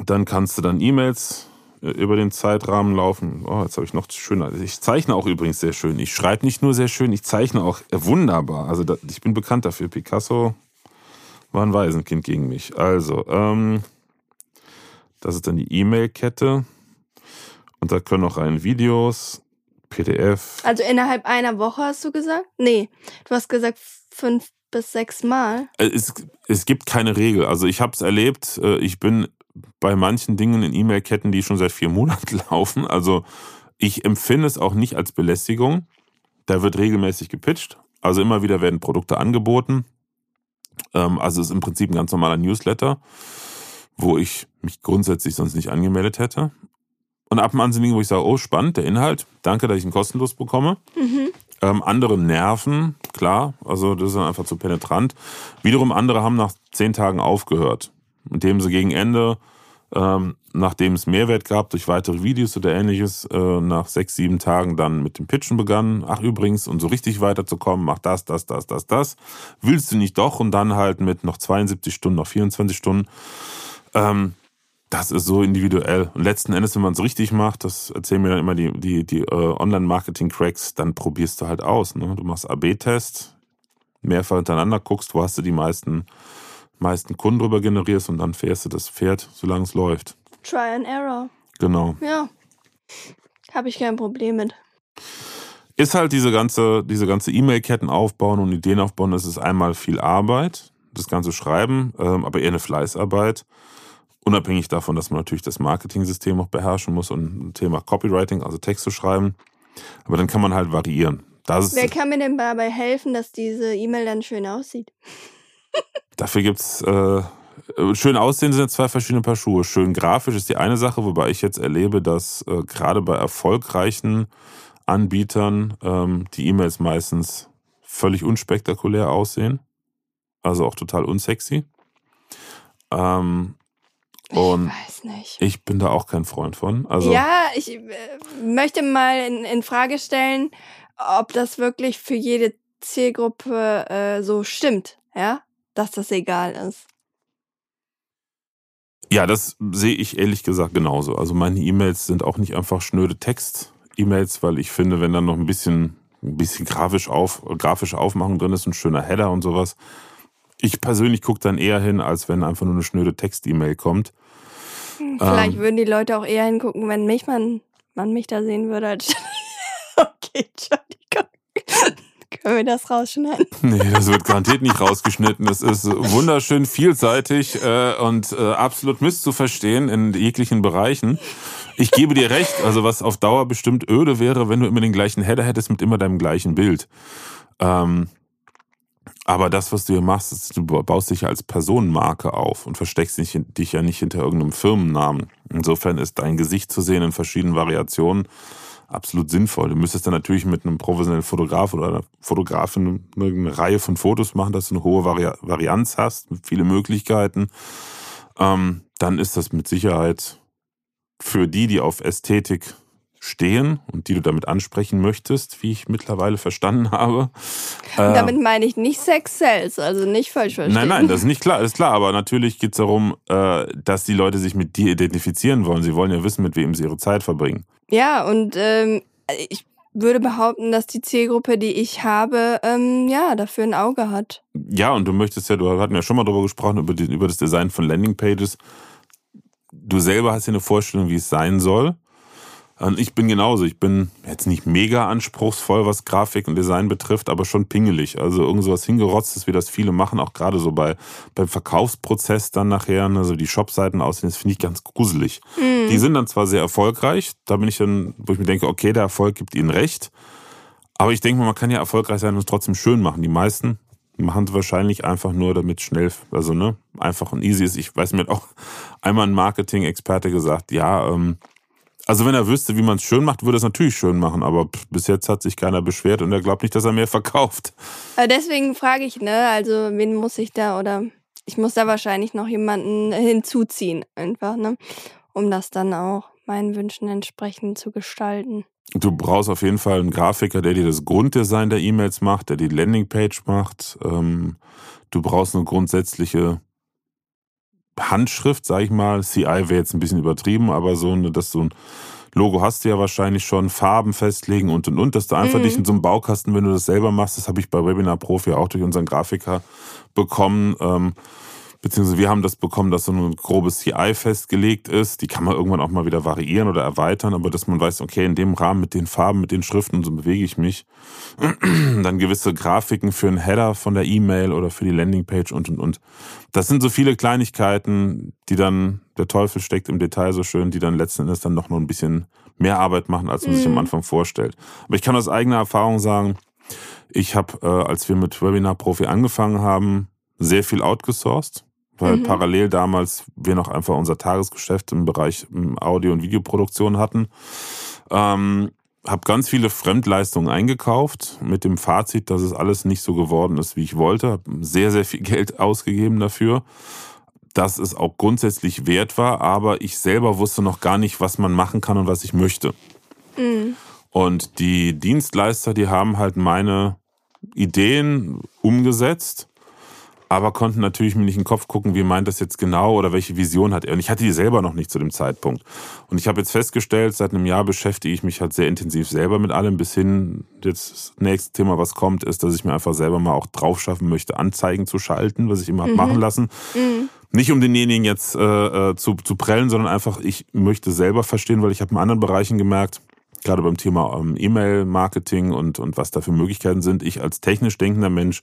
dann kannst du dann E-Mails über den Zeitrahmen laufen. Oh, jetzt habe ich noch schöner. Ich zeichne auch übrigens sehr schön. Ich schreibe nicht nur sehr schön, ich zeichne auch wunderbar. Also da, ich bin bekannt dafür. Picasso war ein Waisenkind gegen mich. Also, ähm, das ist dann die E-Mail-Kette. Und da können auch rein Videos, PDF. Also innerhalb einer Woche hast du gesagt? Nee, du hast gesagt fünf bis sechs Mal? Äh, es, es gibt keine Regel. Also ich habe es erlebt. Äh, ich bin bei manchen Dingen in E-Mail-Ketten, die schon seit vier Monaten laufen. Also ich empfinde es auch nicht als Belästigung. Da wird regelmäßig gepitcht. Also immer wieder werden Produkte angeboten. Ähm, also es ist im Prinzip ein ganz normaler Newsletter, wo ich mich grundsätzlich sonst nicht angemeldet hätte. Und ab dem Ansinnen, wo ich sage, oh, spannend, der Inhalt, danke, dass ich ihn kostenlos bekomme. Mhm. Ähm, andere nerven, klar, also das ist dann einfach zu penetrant. Wiederum andere haben nach zehn Tagen aufgehört, indem sie gegen Ende ähm, nachdem es Mehrwert gab durch weitere Videos oder ähnliches, äh, nach sechs, sieben Tagen dann mit dem Pitchen begann. Ach übrigens, um so richtig weiterzukommen, mach das, das, das, das, das. Willst du nicht doch? Und dann halt mit noch 72 Stunden, noch 24 Stunden. Ähm, das ist so individuell. Und letzten Endes, wenn man es richtig macht, das erzählen mir dann immer die, die, die äh, Online-Marketing-Cracks, dann probierst du halt aus. Ne? Du machst AB-Test, mehrfach hintereinander, guckst, wo hast du die meisten meisten Kunden drüber generierst und dann fährst du das Pferd, solange es läuft. Try and Error. Genau. Ja. Habe ich kein Problem mit. Ist halt diese ganze, diese ganze E-Mail-Ketten aufbauen und Ideen aufbauen, das ist einmal viel Arbeit, das ganze Schreiben, ähm, aber eher eine Fleißarbeit. Unabhängig davon, dass man natürlich das Marketing-System auch beherrschen muss und ein Thema Copywriting, also Text zu schreiben. Aber dann kann man halt variieren. Wer kann mir denn dabei helfen, dass diese E-Mail dann schön aussieht? Dafür gibt es äh, schön aussehen sind zwei verschiedene Paar Schuhe. Schön grafisch ist die eine Sache, wobei ich jetzt erlebe, dass äh, gerade bei erfolgreichen Anbietern ähm, die E-Mails meistens völlig unspektakulär aussehen. Also auch total unsexy. Ähm, und ich weiß nicht. Ich bin da auch kein Freund von. Also ja, ich äh, möchte mal in, in, Frage stellen, ob das wirklich für jede Zielgruppe äh, so stimmt. Ja, dass das egal ist. Ja, das sehe ich ehrlich gesagt genauso. Also meine E-Mails sind auch nicht einfach schnöde Text-E-Mails, weil ich finde, wenn dann noch ein bisschen, ein bisschen grafisch auf, grafische Aufmachung drin ist, ein schöner Header und sowas. Ich persönlich gucke dann eher hin, als wenn einfach nur eine schnöde Text-E-Mail kommt. Hm, vielleicht ähm, würden die Leute auch eher hingucken, wenn mich man, man mich da sehen würde. Als okay, Entschuldigung. Können wir das rausschneiden? Nee, das wird garantiert nicht rausgeschnitten. Es ist wunderschön vielseitig äh, und äh, absolut misszuverstehen in jeglichen Bereichen. Ich gebe dir recht, also was auf Dauer bestimmt öde wäre, wenn du immer den gleichen Header hättest mit immer deinem gleichen Bild. Ähm, aber das, was du hier machst, ist, du baust dich ja als Personenmarke auf und versteckst dich, dich ja nicht hinter irgendeinem Firmennamen. Insofern ist dein Gesicht zu sehen in verschiedenen Variationen absolut sinnvoll. Du müsstest dann natürlich mit einem professionellen Fotograf oder einer Fotografin eine Reihe von Fotos machen, dass du eine hohe Vari Varianz hast, viele Möglichkeiten. Ähm, dann ist das mit Sicherheit für die, die auf Ästhetik stehen und die du damit ansprechen möchtest, wie ich mittlerweile verstanden habe. Äh, damit meine ich nicht Sex Sales, also nicht falsch verstehen. Nein, nein, das ist nicht klar, ist klar, aber natürlich geht es darum, äh, dass die Leute sich mit dir identifizieren wollen. Sie wollen ja wissen, mit wem sie ihre Zeit verbringen. Ja, und ähm, ich würde behaupten, dass die Zielgruppe, die ich habe, ähm, ja, dafür ein Auge hat. Ja, und du möchtest ja, du hatten ja schon mal darüber gesprochen, über, die, über das Design von Landingpages. Du selber hast ja eine Vorstellung, wie es sein soll. Und ich bin genauso. Ich bin jetzt nicht mega anspruchsvoll, was Grafik und Design betrifft, aber schon pingelig. Also irgend sowas hingerotztes, wie das viele machen, auch gerade so bei, beim Verkaufsprozess dann nachher, also die Shopseiten aussehen, das finde ich ganz gruselig. Mhm. Die sind dann zwar sehr erfolgreich, da bin ich dann, wo ich mir denke, okay, der Erfolg gibt ihnen recht. Aber ich denke mal, man kann ja erfolgreich sein und es trotzdem schön machen. Die meisten machen es wahrscheinlich einfach nur, damit schnell, also ne, einfach und easy ist. Ich weiß mir auch einmal ein Marketing-Experte gesagt, ja, ähm, also wenn er wüsste, wie man es schön macht, würde es natürlich schön machen, aber bis jetzt hat sich keiner beschwert und er glaubt nicht, dass er mehr verkauft. Deswegen frage ich, ne, also wen muss ich da oder ich muss da wahrscheinlich noch jemanden hinzuziehen, einfach, ne, um das dann auch meinen Wünschen entsprechend zu gestalten. Du brauchst auf jeden Fall einen Grafiker, der dir das Grunddesign der E-Mails macht, der die Landingpage macht. Ähm, du brauchst eine grundsätzliche Handschrift, sag ich mal. CI wäre jetzt ein bisschen übertrieben, aber so, dass so ein Logo hast du ja wahrscheinlich schon, Farben festlegen und und und, dass du einfach mhm. dich in so einem Baukasten, wenn du das selber machst, das habe ich bei Webinar Profi auch durch unseren Grafiker bekommen. Ähm, beziehungsweise wir haben das bekommen, dass so ein grobes CI festgelegt ist. Die kann man irgendwann auch mal wieder variieren oder erweitern, aber dass man weiß, okay, in dem Rahmen mit den Farben, mit den Schriften, so bewege ich mich. Dann gewisse Grafiken für einen Header von der E-Mail oder für die Landingpage und und und. Das sind so viele Kleinigkeiten, die dann, der Teufel steckt im Detail so schön, die dann letzten Endes dann noch nur ein bisschen mehr Arbeit machen, als man mhm. sich am mhm. Anfang vorstellt. Aber ich kann aus eigener Erfahrung sagen, ich habe, äh, als wir mit Webinar Profi angefangen haben, sehr viel outgesourced weil mhm. parallel damals wir noch einfach unser Tagesgeschäft im Bereich ähm, Audio- und Videoproduktion hatten. Ähm, habe ganz viele Fremdleistungen eingekauft mit dem Fazit, dass es alles nicht so geworden ist, wie ich wollte. Habe sehr, sehr viel Geld ausgegeben dafür. dass es auch grundsätzlich wert war, aber ich selber wusste noch gar nicht, was man machen kann und was ich möchte. Mhm. Und die Dienstleister, die haben halt meine Ideen umgesetzt aber konnten natürlich mir nicht in den Kopf gucken, wie meint das jetzt genau oder welche Vision hat er. Und ich hatte die selber noch nicht zu dem Zeitpunkt. Und ich habe jetzt festgestellt, seit einem Jahr beschäftige ich mich halt sehr intensiv selber mit allem, bis hin, jetzt das nächste Thema, was kommt, ist, dass ich mir einfach selber mal auch drauf schaffen möchte, Anzeigen zu schalten, was ich immer mhm. machen lassen. Mhm. Nicht um denjenigen jetzt äh, äh, zu, zu prellen, sondern einfach, ich möchte selber verstehen, weil ich habe in anderen Bereichen gemerkt, gerade beim Thema ähm, E-Mail-Marketing und, und was da für Möglichkeiten sind. Ich als technisch denkender Mensch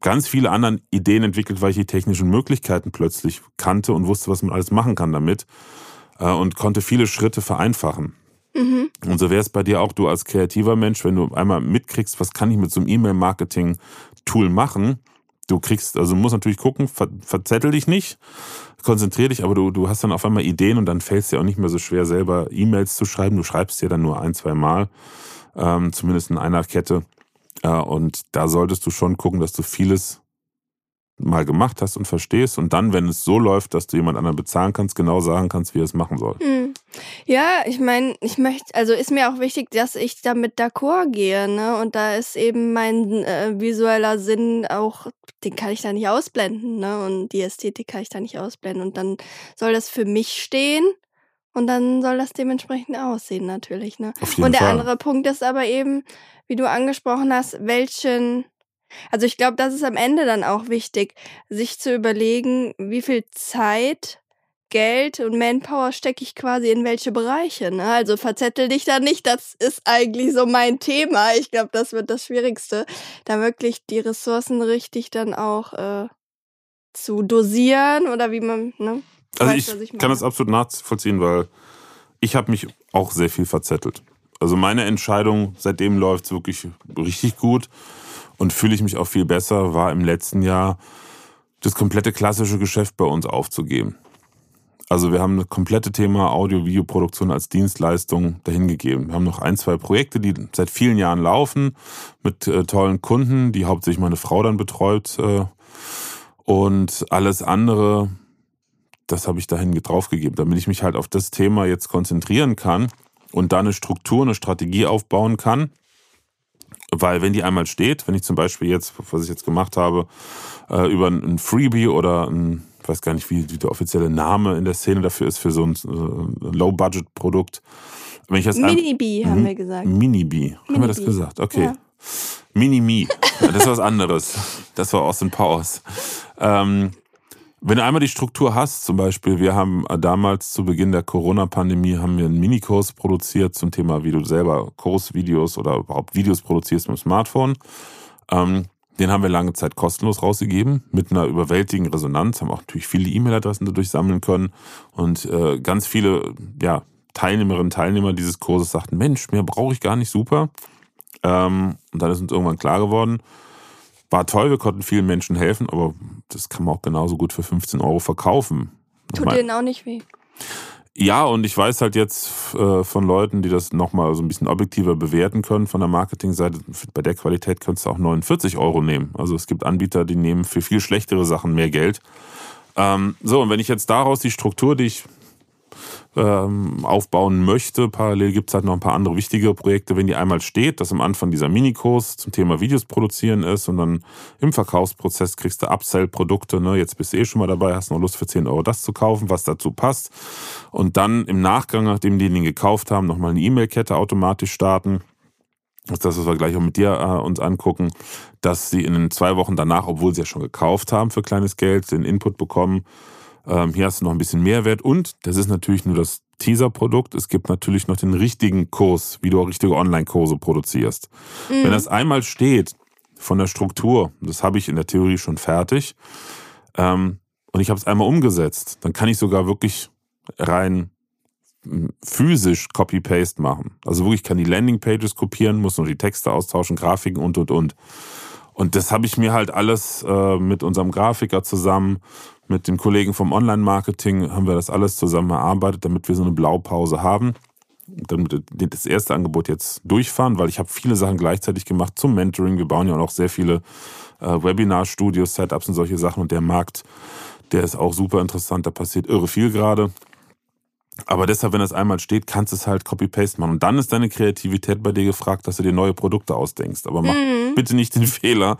ganz viele andere Ideen entwickelt, weil ich die technischen Möglichkeiten plötzlich kannte und wusste, was man alles machen kann damit äh, und konnte viele Schritte vereinfachen. Mhm. Und so wäre es bei dir auch, du als kreativer Mensch, wenn du einmal mitkriegst, was kann ich mit so einem E-Mail-Marketing-Tool machen, du kriegst, also musst natürlich gucken, ver, verzettel dich nicht, konzentrier dich, aber du, du hast dann auf einmal Ideen und dann fällt es dir auch nicht mehr so schwer, selber E-Mails zu schreiben. Du schreibst dir dann nur ein, zwei Mal, ähm, zumindest in einer Kette. Äh, und da solltest du schon gucken, dass du vieles mal gemacht hast und verstehst und dann, wenn es so läuft, dass du jemand anderen bezahlen kannst, genau sagen kannst, wie er es machen soll. Hm. Ja, ich meine, ich möchte, also ist mir auch wichtig, dass ich damit d'accord gehe, ne? Und da ist eben mein äh, visueller Sinn auch, den kann ich da nicht ausblenden, ne? Und die Ästhetik kann ich da nicht ausblenden. Und dann soll das für mich stehen und dann soll das dementsprechend aussehen, natürlich, ne? Auf jeden und der Fall. andere Punkt ist aber eben, wie du angesprochen hast, welchen also ich glaube, das ist am Ende dann auch wichtig, sich zu überlegen, wie viel Zeit, Geld und Manpower stecke ich quasi in welche Bereiche. Ne? Also verzettel dich da nicht, das ist eigentlich so mein Thema. Ich glaube, das wird das Schwierigste, da wirklich die Ressourcen richtig dann auch äh, zu dosieren oder wie man, ne? Also weiß, ich, ich kann das absolut nachvollziehen, weil ich habe mich auch sehr viel verzettelt. Also meine Entscheidung, seitdem läuft es wirklich richtig gut und fühle ich mich auch viel besser, war im letzten Jahr das komplette klassische Geschäft bei uns aufzugeben. Also wir haben das komplette Thema Audio-Video-Produktion als Dienstleistung dahingegeben. Wir haben noch ein, zwei Projekte, die seit vielen Jahren laufen, mit äh, tollen Kunden, die hauptsächlich meine Frau dann betreut. Äh, und alles andere, das habe ich dahin draufgegeben, damit ich mich halt auf das Thema jetzt konzentrieren kann und da eine Struktur, eine Strategie aufbauen kann, weil wenn die einmal steht, wenn ich zum Beispiel jetzt, was ich jetzt gemacht habe, äh, über ein Freebie oder ein, ich weiß gar nicht, wie, der offizielle Name in der Szene dafür ist, für so ein äh, Low-Budget-Produkt. Mini-B haben mhm. wir gesagt. Mini-B. Haben wir das gesagt? Okay. Ja. Mini-Me. Das ist was anderes. Das war Austin Powers. Ähm, wenn du einmal die Struktur hast, zum Beispiel, wir haben äh, damals zu Beginn der Corona-Pandemie haben wir einen Minikurs produziert zum Thema, wie du selber Kursvideos oder überhaupt Videos produzierst mit dem Smartphone. Ähm, den haben wir lange Zeit kostenlos rausgegeben, mit einer überwältigenden Resonanz, haben auch natürlich viele E-Mail-Adressen dadurch sammeln können und äh, ganz viele ja, Teilnehmerinnen und Teilnehmer dieses Kurses sagten, Mensch, mehr brauche ich gar nicht, super. Ähm, und dann ist uns irgendwann klar geworden, war toll, wir konnten vielen Menschen helfen, aber das kann man auch genauso gut für 15 Euro verkaufen. Tut denen auch nicht weh. Ja, und ich weiß halt jetzt äh, von Leuten, die das nochmal so ein bisschen objektiver bewerten können von der Marketingseite, bei der Qualität könntest du auch 49 Euro nehmen. Also es gibt Anbieter, die nehmen für viel schlechtere Sachen mehr Geld. Ähm, so, und wenn ich jetzt daraus die Struktur, die ich ähm, aufbauen möchte. Parallel gibt es halt noch ein paar andere wichtige Projekte, wenn die einmal steht, dass am Anfang dieser Minikurs zum Thema Videos produzieren ist und dann im Verkaufsprozess kriegst du Upsell-Produkte. Ne? Jetzt bist du eh schon mal dabei, hast noch Lust für 10 Euro das zu kaufen, was dazu passt. Und dann im Nachgang, nachdem die den gekauft haben, nochmal eine E-Mail-Kette automatisch starten. Das ist das, was wir gleich auch mit dir äh, uns angucken, dass sie in den zwei Wochen danach, obwohl sie ja schon gekauft haben für kleines Geld, den Input bekommen, ähm, hier hast du noch ein bisschen Mehrwert und das ist natürlich nur das Teaser-Produkt. Es gibt natürlich noch den richtigen Kurs, wie du auch richtige Online-Kurse produzierst. Mhm. Wenn das einmal steht von der Struktur, das habe ich in der Theorie schon fertig, ähm, und ich habe es einmal umgesetzt, dann kann ich sogar wirklich rein hm, physisch Copy-Paste machen. Also wirklich kann die Landing-Pages kopieren, muss nur die Texte austauschen, Grafiken und, und, und. Und das habe ich mir halt alles äh, mit unserem Grafiker zusammen, mit den Kollegen vom Online-Marketing, haben wir das alles zusammen erarbeitet, damit wir so eine Blaupause haben. Damit das erste Angebot jetzt durchfahren, weil ich habe viele Sachen gleichzeitig gemacht zum Mentoring. Wir bauen ja auch sehr viele äh, Webinar-Studios, Setups und solche Sachen. Und der Markt, Der ist auch super interessant, da passiert irre viel gerade. Aber deshalb, wenn das einmal steht, kannst du es halt Copy-Paste machen. Und dann ist deine Kreativität bei dir gefragt, dass du dir neue Produkte ausdenkst. Aber mach mhm. bitte nicht den Fehler,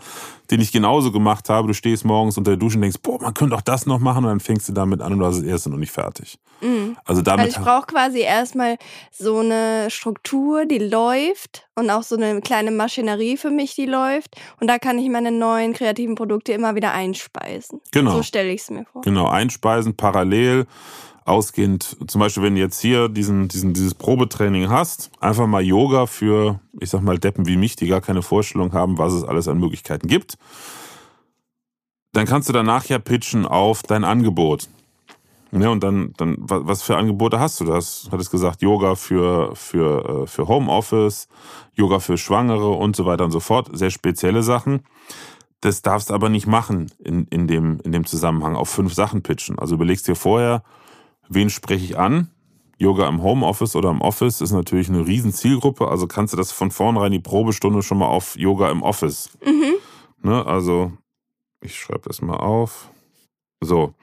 den ich genauso gemacht habe. Du stehst morgens unter der Dusche und denkst, boah, man könnte auch das noch machen und dann fängst du damit an und du hast das erste noch nicht fertig. Mhm. Also damit. Also ich brauche quasi erstmal so eine Struktur, die läuft und auch so eine kleine Maschinerie für mich, die läuft. Und da kann ich meine neuen kreativen Produkte immer wieder einspeisen. Genau. So stelle ich es mir vor. Genau, einspeisen, parallel ausgehend, zum Beispiel, wenn du jetzt hier diesen, diesen, dieses Probetraining hast, einfach mal Yoga für, ich sag mal, Deppen wie mich, die gar keine Vorstellung haben, was es alles an Möglichkeiten gibt, dann kannst du danach ja pitchen auf dein Angebot. Ja, und dann, dann, was für Angebote hast du? Du hattest gesagt, Yoga für, für, äh, für Homeoffice, Yoga für Schwangere und so weiter und so fort. Sehr spezielle Sachen. Das darfst du aber nicht machen in, in, dem, in dem Zusammenhang auf fünf Sachen pitchen. Also überlegst dir vorher, wen spreche ich an? Yoga im Homeoffice oder im Office ist natürlich eine riesen Zielgruppe, also kannst du das von vornherein die Probestunde schon mal auf Yoga im Office. Mhm. Ne, also, ich schreibe das mal auf. So.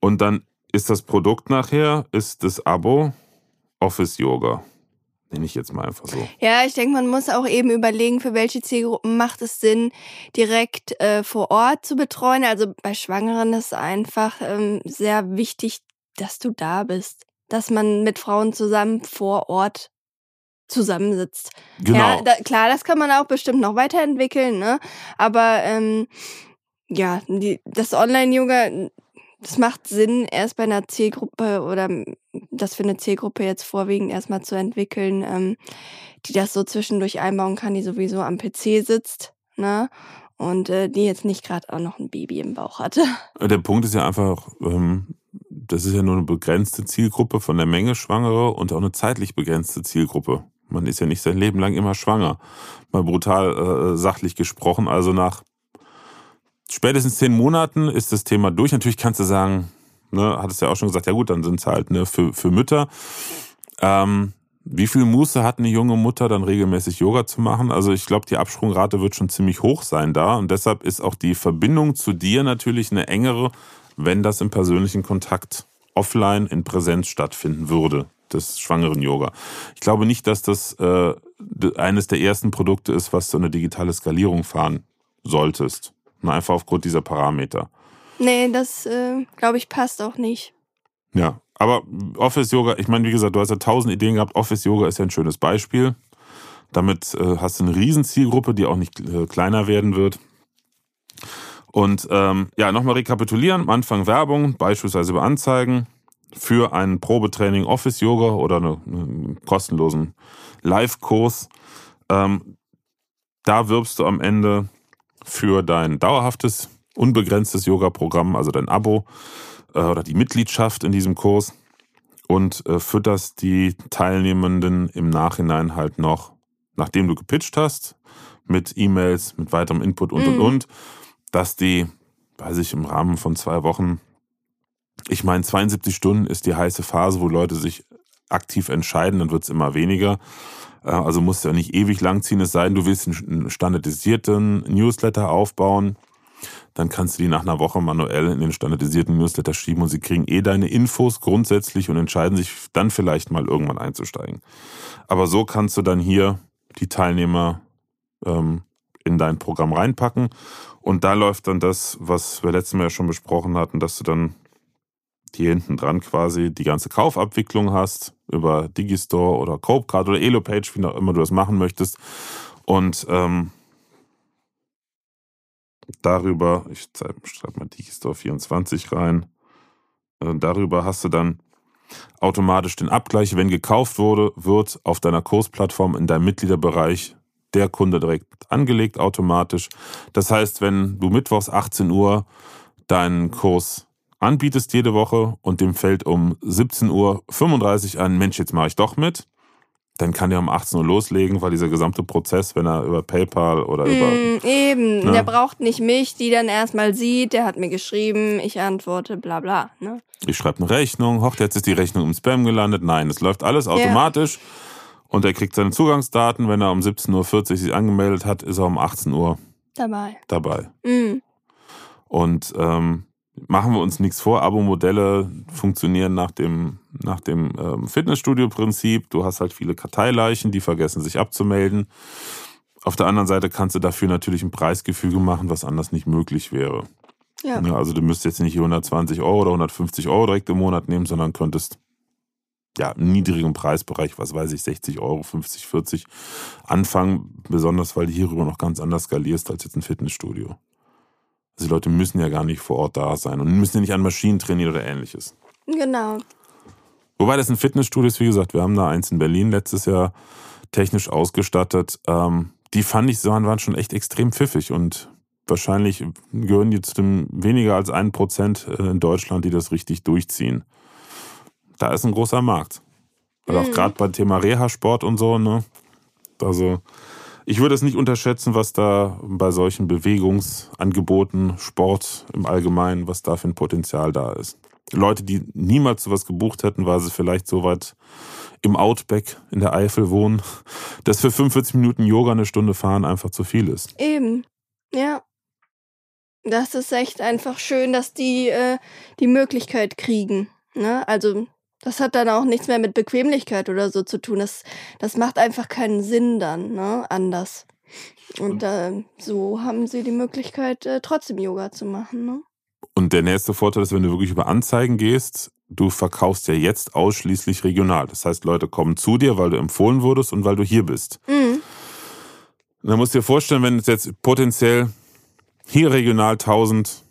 Und dann ist das Produkt nachher, ist das Abo Office Yoga. Nenne ich jetzt mal einfach so. Ja, ich denke, man muss auch eben überlegen, für welche Zielgruppen macht es Sinn, direkt äh, vor Ort zu betreuen. Also bei Schwangeren ist einfach ähm, sehr wichtig, dass du da bist, dass man mit Frauen zusammen vor Ort zusammensitzt. Genau. Ja, da, klar, das kann man auch bestimmt noch weiterentwickeln, ne? Aber ähm, ja, die, das Online-Yoga, das macht Sinn, erst bei einer Zielgruppe oder das für eine Zielgruppe jetzt vorwiegend erstmal zu entwickeln, ähm, die das so zwischendurch einbauen kann, die sowieso am PC sitzt, ne? Und äh, die jetzt nicht gerade auch noch ein Baby im Bauch hatte. Der Punkt ist ja einfach, ähm, das ist ja nur eine begrenzte Zielgruppe von der Menge Schwangere und auch eine zeitlich begrenzte Zielgruppe. Man ist ja nicht sein Leben lang immer schwanger. Mal brutal äh, sachlich gesprochen. Also nach spätestens zehn Monaten ist das Thema durch. Natürlich kannst du sagen, ne, hattest ja auch schon gesagt, ja gut, dann sind es halt ne, für, für Mütter. Ähm, wie viel Muße hat eine junge Mutter dann regelmäßig Yoga zu machen? Also ich glaube, die Absprungrate wird schon ziemlich hoch sein da und deshalb ist auch die Verbindung zu dir natürlich eine engere, wenn das im persönlichen Kontakt offline in Präsenz stattfinden würde, des schwangeren Yoga. Ich glaube nicht, dass das äh, eines der ersten Produkte ist, was du eine digitale Skalierung fahren solltest. einfach aufgrund dieser Parameter. Nee, das äh, glaube ich passt auch nicht. Ja, aber Office Yoga, ich meine, wie gesagt, du hast ja tausend Ideen gehabt. Office Yoga ist ja ein schönes Beispiel. Damit äh, hast du eine riesen Zielgruppe, die auch nicht äh, kleiner werden wird. Und ähm, ja, nochmal rekapitulieren. Am Anfang Werbung, beispielsweise über Anzeigen für ein Probetraining Office Yoga oder eine, einen kostenlosen Live-Kurs. Ähm, da wirbst du am Ende für dein dauerhaftes, unbegrenztes Yoga-Programm, also dein Abo äh, oder die Mitgliedschaft in diesem Kurs und äh, fütterst die Teilnehmenden im Nachhinein halt noch, nachdem du gepitcht hast, mit E-Mails, mit weiterem Input und mhm. und und dass die, weiß ich, im Rahmen von zwei Wochen, ich meine, 72 Stunden ist die heiße Phase, wo Leute sich aktiv entscheiden, dann wird es immer weniger. Äh, also musst du ja nicht ewig lang ziehen, es sei denn, du willst einen standardisierten Newsletter aufbauen. Dann kannst du die nach einer Woche manuell in den standardisierten Newsletter schieben und sie kriegen eh deine Infos grundsätzlich und entscheiden sich dann vielleicht mal irgendwann einzusteigen. Aber so kannst du dann hier die Teilnehmer ähm, in dein Programm reinpacken und da läuft dann das, was wir letztes Mal ja schon besprochen hatten, dass du dann hier hinten dran quasi die ganze Kaufabwicklung hast über Digistore oder Copecard oder Elopage, wie auch immer du das machen möchtest. Und ähm, darüber, ich schreibe mal Digistore 24 rein, äh, darüber hast du dann automatisch den Abgleich, wenn gekauft wurde, wird auf deiner Kursplattform in deinem Mitgliederbereich der Kunde direkt angelegt automatisch. Das heißt, wenn du mittwochs 18 Uhr deinen Kurs anbietest jede Woche und dem fällt um 17.35 Uhr ein, Mensch, jetzt mache ich doch mit, dann kann der um 18 Uhr loslegen, weil dieser gesamte Prozess, wenn er über PayPal oder mm, über. Eben, ne? der braucht nicht mich, die dann erstmal sieht, der hat mir geschrieben, ich antworte, bla bla. Ne? Ich schreibe eine Rechnung, hoch, jetzt ist die Rechnung im Spam gelandet. Nein, es läuft alles automatisch. Ja. Und er kriegt seine Zugangsdaten. Wenn er um 17.40 Uhr sich angemeldet hat, ist er um 18 Uhr dabei. dabei. Mhm. Und ähm, machen wir uns nichts vor. Abo-Modelle funktionieren nach dem, nach dem ähm, Fitnessstudio-Prinzip. Du hast halt viele Karteileichen, die vergessen sich abzumelden. Auf der anderen Seite kannst du dafür natürlich ein Preisgefüge machen, was anders nicht möglich wäre. Ja. ja also du müsstest jetzt nicht 120 Euro oder 150 Euro direkt im Monat nehmen, sondern könntest ja, einen niedrigen Preisbereich, was weiß ich, 60 Euro, 50, 40 anfangen, besonders weil du hierüber noch ganz anders skalierst als jetzt ein Fitnessstudio. Also die Leute müssen ja gar nicht vor Ort da sein und müssen ja nicht an Maschinen trainieren oder ähnliches. Genau. Wobei das ein Fitnessstudio ist, wie gesagt, wir haben da eins in Berlin letztes Jahr technisch ausgestattet. Ähm, die fand ich, waren schon echt extrem pfiffig und wahrscheinlich gehören die zu dem weniger als ein Prozent äh, in Deutschland, die das richtig durchziehen. Da ist ein großer Markt. Also mhm. auch gerade beim Thema Reha-Sport und so, ne? Also ich würde es nicht unterschätzen, was da bei solchen Bewegungsangeboten, Sport im Allgemeinen, was da für ein Potenzial da ist. Leute, die niemals sowas gebucht hätten, weil sie vielleicht so weit im Outback in der Eifel wohnen, dass für 45 Minuten Yoga eine Stunde fahren einfach zu viel ist. Eben, ja. Das ist echt einfach schön, dass die äh, die Möglichkeit kriegen. Ne? Also das hat dann auch nichts mehr mit Bequemlichkeit oder so zu tun. Das, das macht einfach keinen Sinn dann, ne? Anders. Und äh, so haben sie die Möglichkeit, äh, trotzdem Yoga zu machen, ne? Und der nächste Vorteil ist, wenn du wirklich über Anzeigen gehst, du verkaufst ja jetzt ausschließlich regional. Das heißt, Leute kommen zu dir, weil du empfohlen wurdest und weil du hier bist. Mhm. Und dann musst du dir vorstellen, wenn es jetzt potenziell hier regional 1000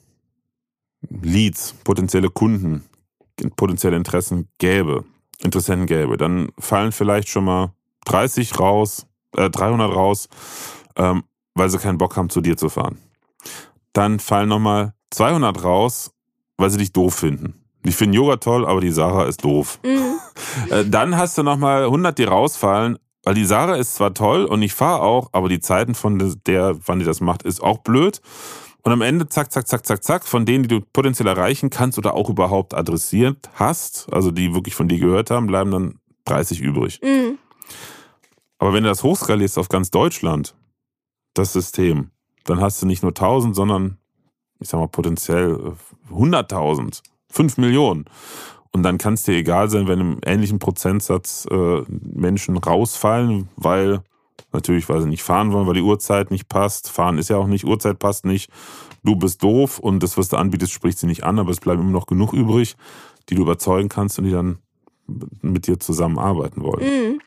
Leads, potenzielle Kunden potenzielle Interessen gäbe, Interessenten gäbe, dann fallen vielleicht schon mal 30 raus, äh, 300 raus, ähm, weil sie keinen Bock haben, zu dir zu fahren. Dann fallen nochmal 200 raus, weil sie dich doof finden. Die finden Yoga toll, aber die Sarah ist doof. Mhm. Äh, dann hast du nochmal 100, die rausfallen, weil die Sarah ist zwar toll und ich fahre auch, aber die Zeiten von der, wann die das macht, ist auch blöd. Und am Ende, zack, zack, zack, zack, zack, von denen, die du potenziell erreichen kannst oder auch überhaupt adressiert hast, also die wirklich von dir gehört haben, bleiben dann 30 übrig. Mhm. Aber wenn du das hochskalierst auf ganz Deutschland, das System, dann hast du nicht nur 1000, sondern, ich sag mal, potenziell 100.000, 5 Millionen. Und dann kann es dir egal sein, wenn im ähnlichen Prozentsatz äh, Menschen rausfallen, weil Natürlich, weil sie nicht fahren wollen, weil die Uhrzeit nicht passt. Fahren ist ja auch nicht, Uhrzeit passt nicht. Du bist doof und das, was du anbietest, spricht sie nicht an, aber es bleiben immer noch genug übrig, die du überzeugen kannst und die dann mit dir zusammenarbeiten wollen. Mhm.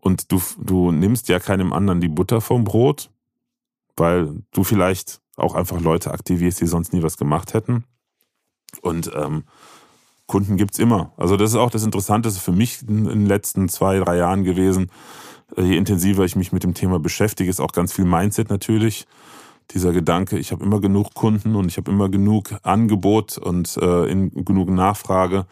Und du, du nimmst ja keinem anderen die Butter vom Brot, weil du vielleicht auch einfach Leute aktivierst, die sonst nie was gemacht hätten. Und ähm, Kunden gibt's immer. Also das ist auch das Interessanteste für mich in den letzten zwei, drei Jahren gewesen je intensiver ich mich mit dem Thema beschäftige, ist auch ganz viel Mindset natürlich. Dieser Gedanke, ich habe immer genug Kunden und ich habe immer genug Angebot und äh, in, genug Nachfrage.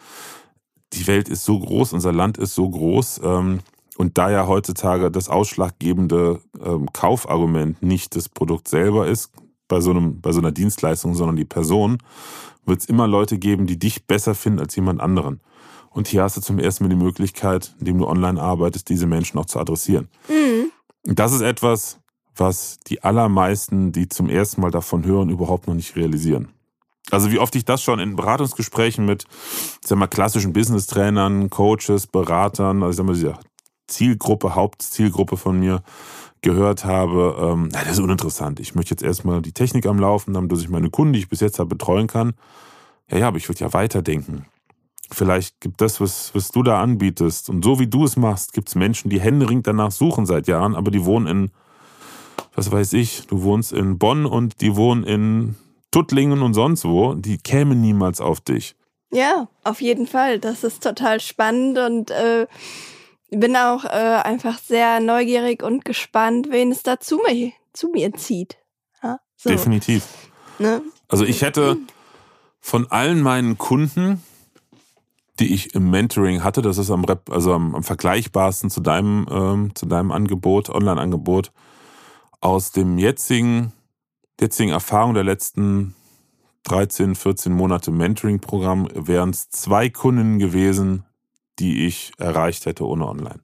Die Welt ist so groß, unser Land ist so groß. Ähm, und da ja heutzutage das ausschlaggebende ähm, Kaufargument nicht das Produkt selber ist, bei so, einem, bei so einer Dienstleistung, sondern die Person, wird es immer Leute geben, die dich besser finden als jemand anderen. Und hier hast du zum ersten Mal die Möglichkeit, indem du online arbeitest, diese Menschen auch zu adressieren. Mhm. Das ist etwas, was die allermeisten, die zum ersten Mal davon hören, überhaupt noch nicht realisieren. Also wie oft ich das schon in Beratungsgesprächen mit, ich sag mal, klassischen Business-Trainern, Coaches, Beratern, also ich sag mal, dieser Zielgruppe, Hauptzielgruppe von mir gehört habe, ähm, das ist uninteressant. Ich möchte jetzt erstmal die Technik am Laufen haben, dass ich meine Kunden, die ich bis jetzt habe, betreuen kann. Ja, ja, aber ich würde ja weiterdenken. Vielleicht gibt das, was, was du da anbietest. Und so wie du es machst, gibt es Menschen, die händeringend danach suchen seit Jahren, aber die wohnen in, was weiß ich, du wohnst in Bonn und die wohnen in Tuttlingen und sonst wo. Die kämen niemals auf dich. Ja, auf jeden Fall. Das ist total spannend und äh, bin auch äh, einfach sehr neugierig und gespannt, wen es da zu mir, zu mir zieht. Ja, so. Definitiv. Ne? Also ich hätte von allen meinen Kunden, die ich im Mentoring hatte. Das ist am Rep, also am, am vergleichbarsten zu deinem, ähm, zu deinem Angebot, Online-Angebot. Aus dem jetzigen, jetzigen Erfahrung der letzten 13, 14 Monate Mentoring-Programm wären es zwei Kunden gewesen, die ich erreicht hätte ohne Online.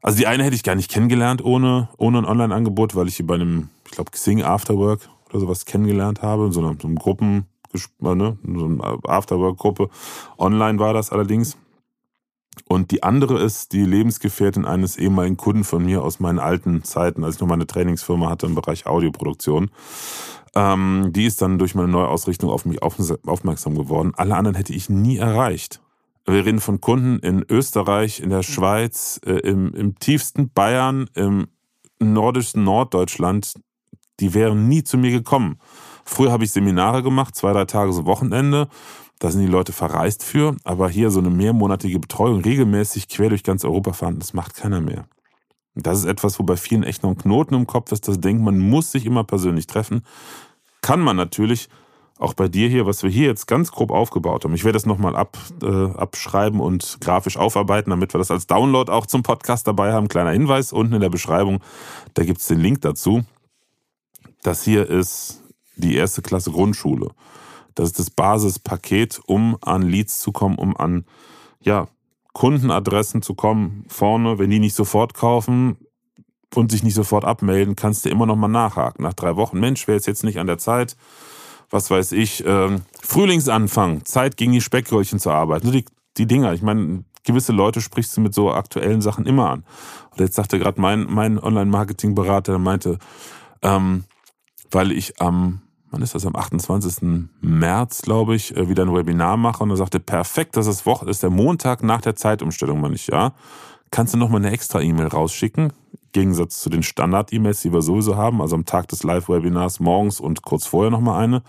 Also die eine hätte ich gar nicht kennengelernt ohne, ohne ein Online-Angebot, weil ich sie bei einem, ich glaube, Xing Afterwork oder sowas kennengelernt habe, so einem, so einem Gruppen, ne, so eine Afterwork-Gruppe. Online war das allerdings. Und die andere ist die Lebensgefährtin eines ehemaligen Kunden von mir aus meinen alten Zeiten, als ich noch meine Trainingsfirma hatte im Bereich Audioproduktion. Ähm, die ist dann durch meine Neuausrichtung auf mich aufmerksam geworden. Alle anderen hätte ich nie erreicht. Wir reden von Kunden in Österreich, in der Schweiz, äh, im, im tiefsten Bayern, im nordischsten Norddeutschland. Die wären nie zu mir gekommen. Früher habe ich Seminare gemacht, zwei, drei Tage so Wochenende. Da sind die Leute verreist für. Aber hier so eine mehrmonatige Betreuung, regelmäßig quer durch ganz Europa fahren, das macht keiner mehr. Das ist etwas, wo bei vielen echt noch ein Knoten im Kopf ist, das denkt, man muss sich immer persönlich treffen. Kann man natürlich, auch bei dir hier, was wir hier jetzt ganz grob aufgebaut haben. Ich werde das nochmal ab, äh, abschreiben und grafisch aufarbeiten, damit wir das als Download auch zum Podcast dabei haben. Kleiner Hinweis unten in der Beschreibung, da gibt es den Link dazu. Das hier ist die erste Klasse Grundschule. Das ist das Basispaket, um an Leads zu kommen, um an ja, Kundenadressen zu kommen. Vorne, wenn die nicht sofort kaufen und sich nicht sofort abmelden, kannst du immer noch mal nachhaken. Nach drei Wochen, Mensch, wäre es jetzt nicht an der Zeit, was weiß ich, äh, Frühlingsanfang, Zeit gegen die Speckröllchen zu arbeiten. Die, die Dinger, ich meine, gewisse Leute sprichst du mit so aktuellen Sachen immer an. Und jetzt sagte gerade mein, mein Online-Marketing-Berater, der meinte, ähm, weil ich am wann ist das, am 28. März, glaube ich, äh, wieder ein Webinar mache und er sagte, perfekt, das ist, Woche, ist der Montag nach der Zeitumstellung, meine ich, ja. Kannst du nochmal eine extra E-Mail rausschicken? Im Gegensatz zu den Standard-E-Mails, die wir sowieso haben, also am Tag des Live-Webinars morgens und kurz vorher nochmal eine.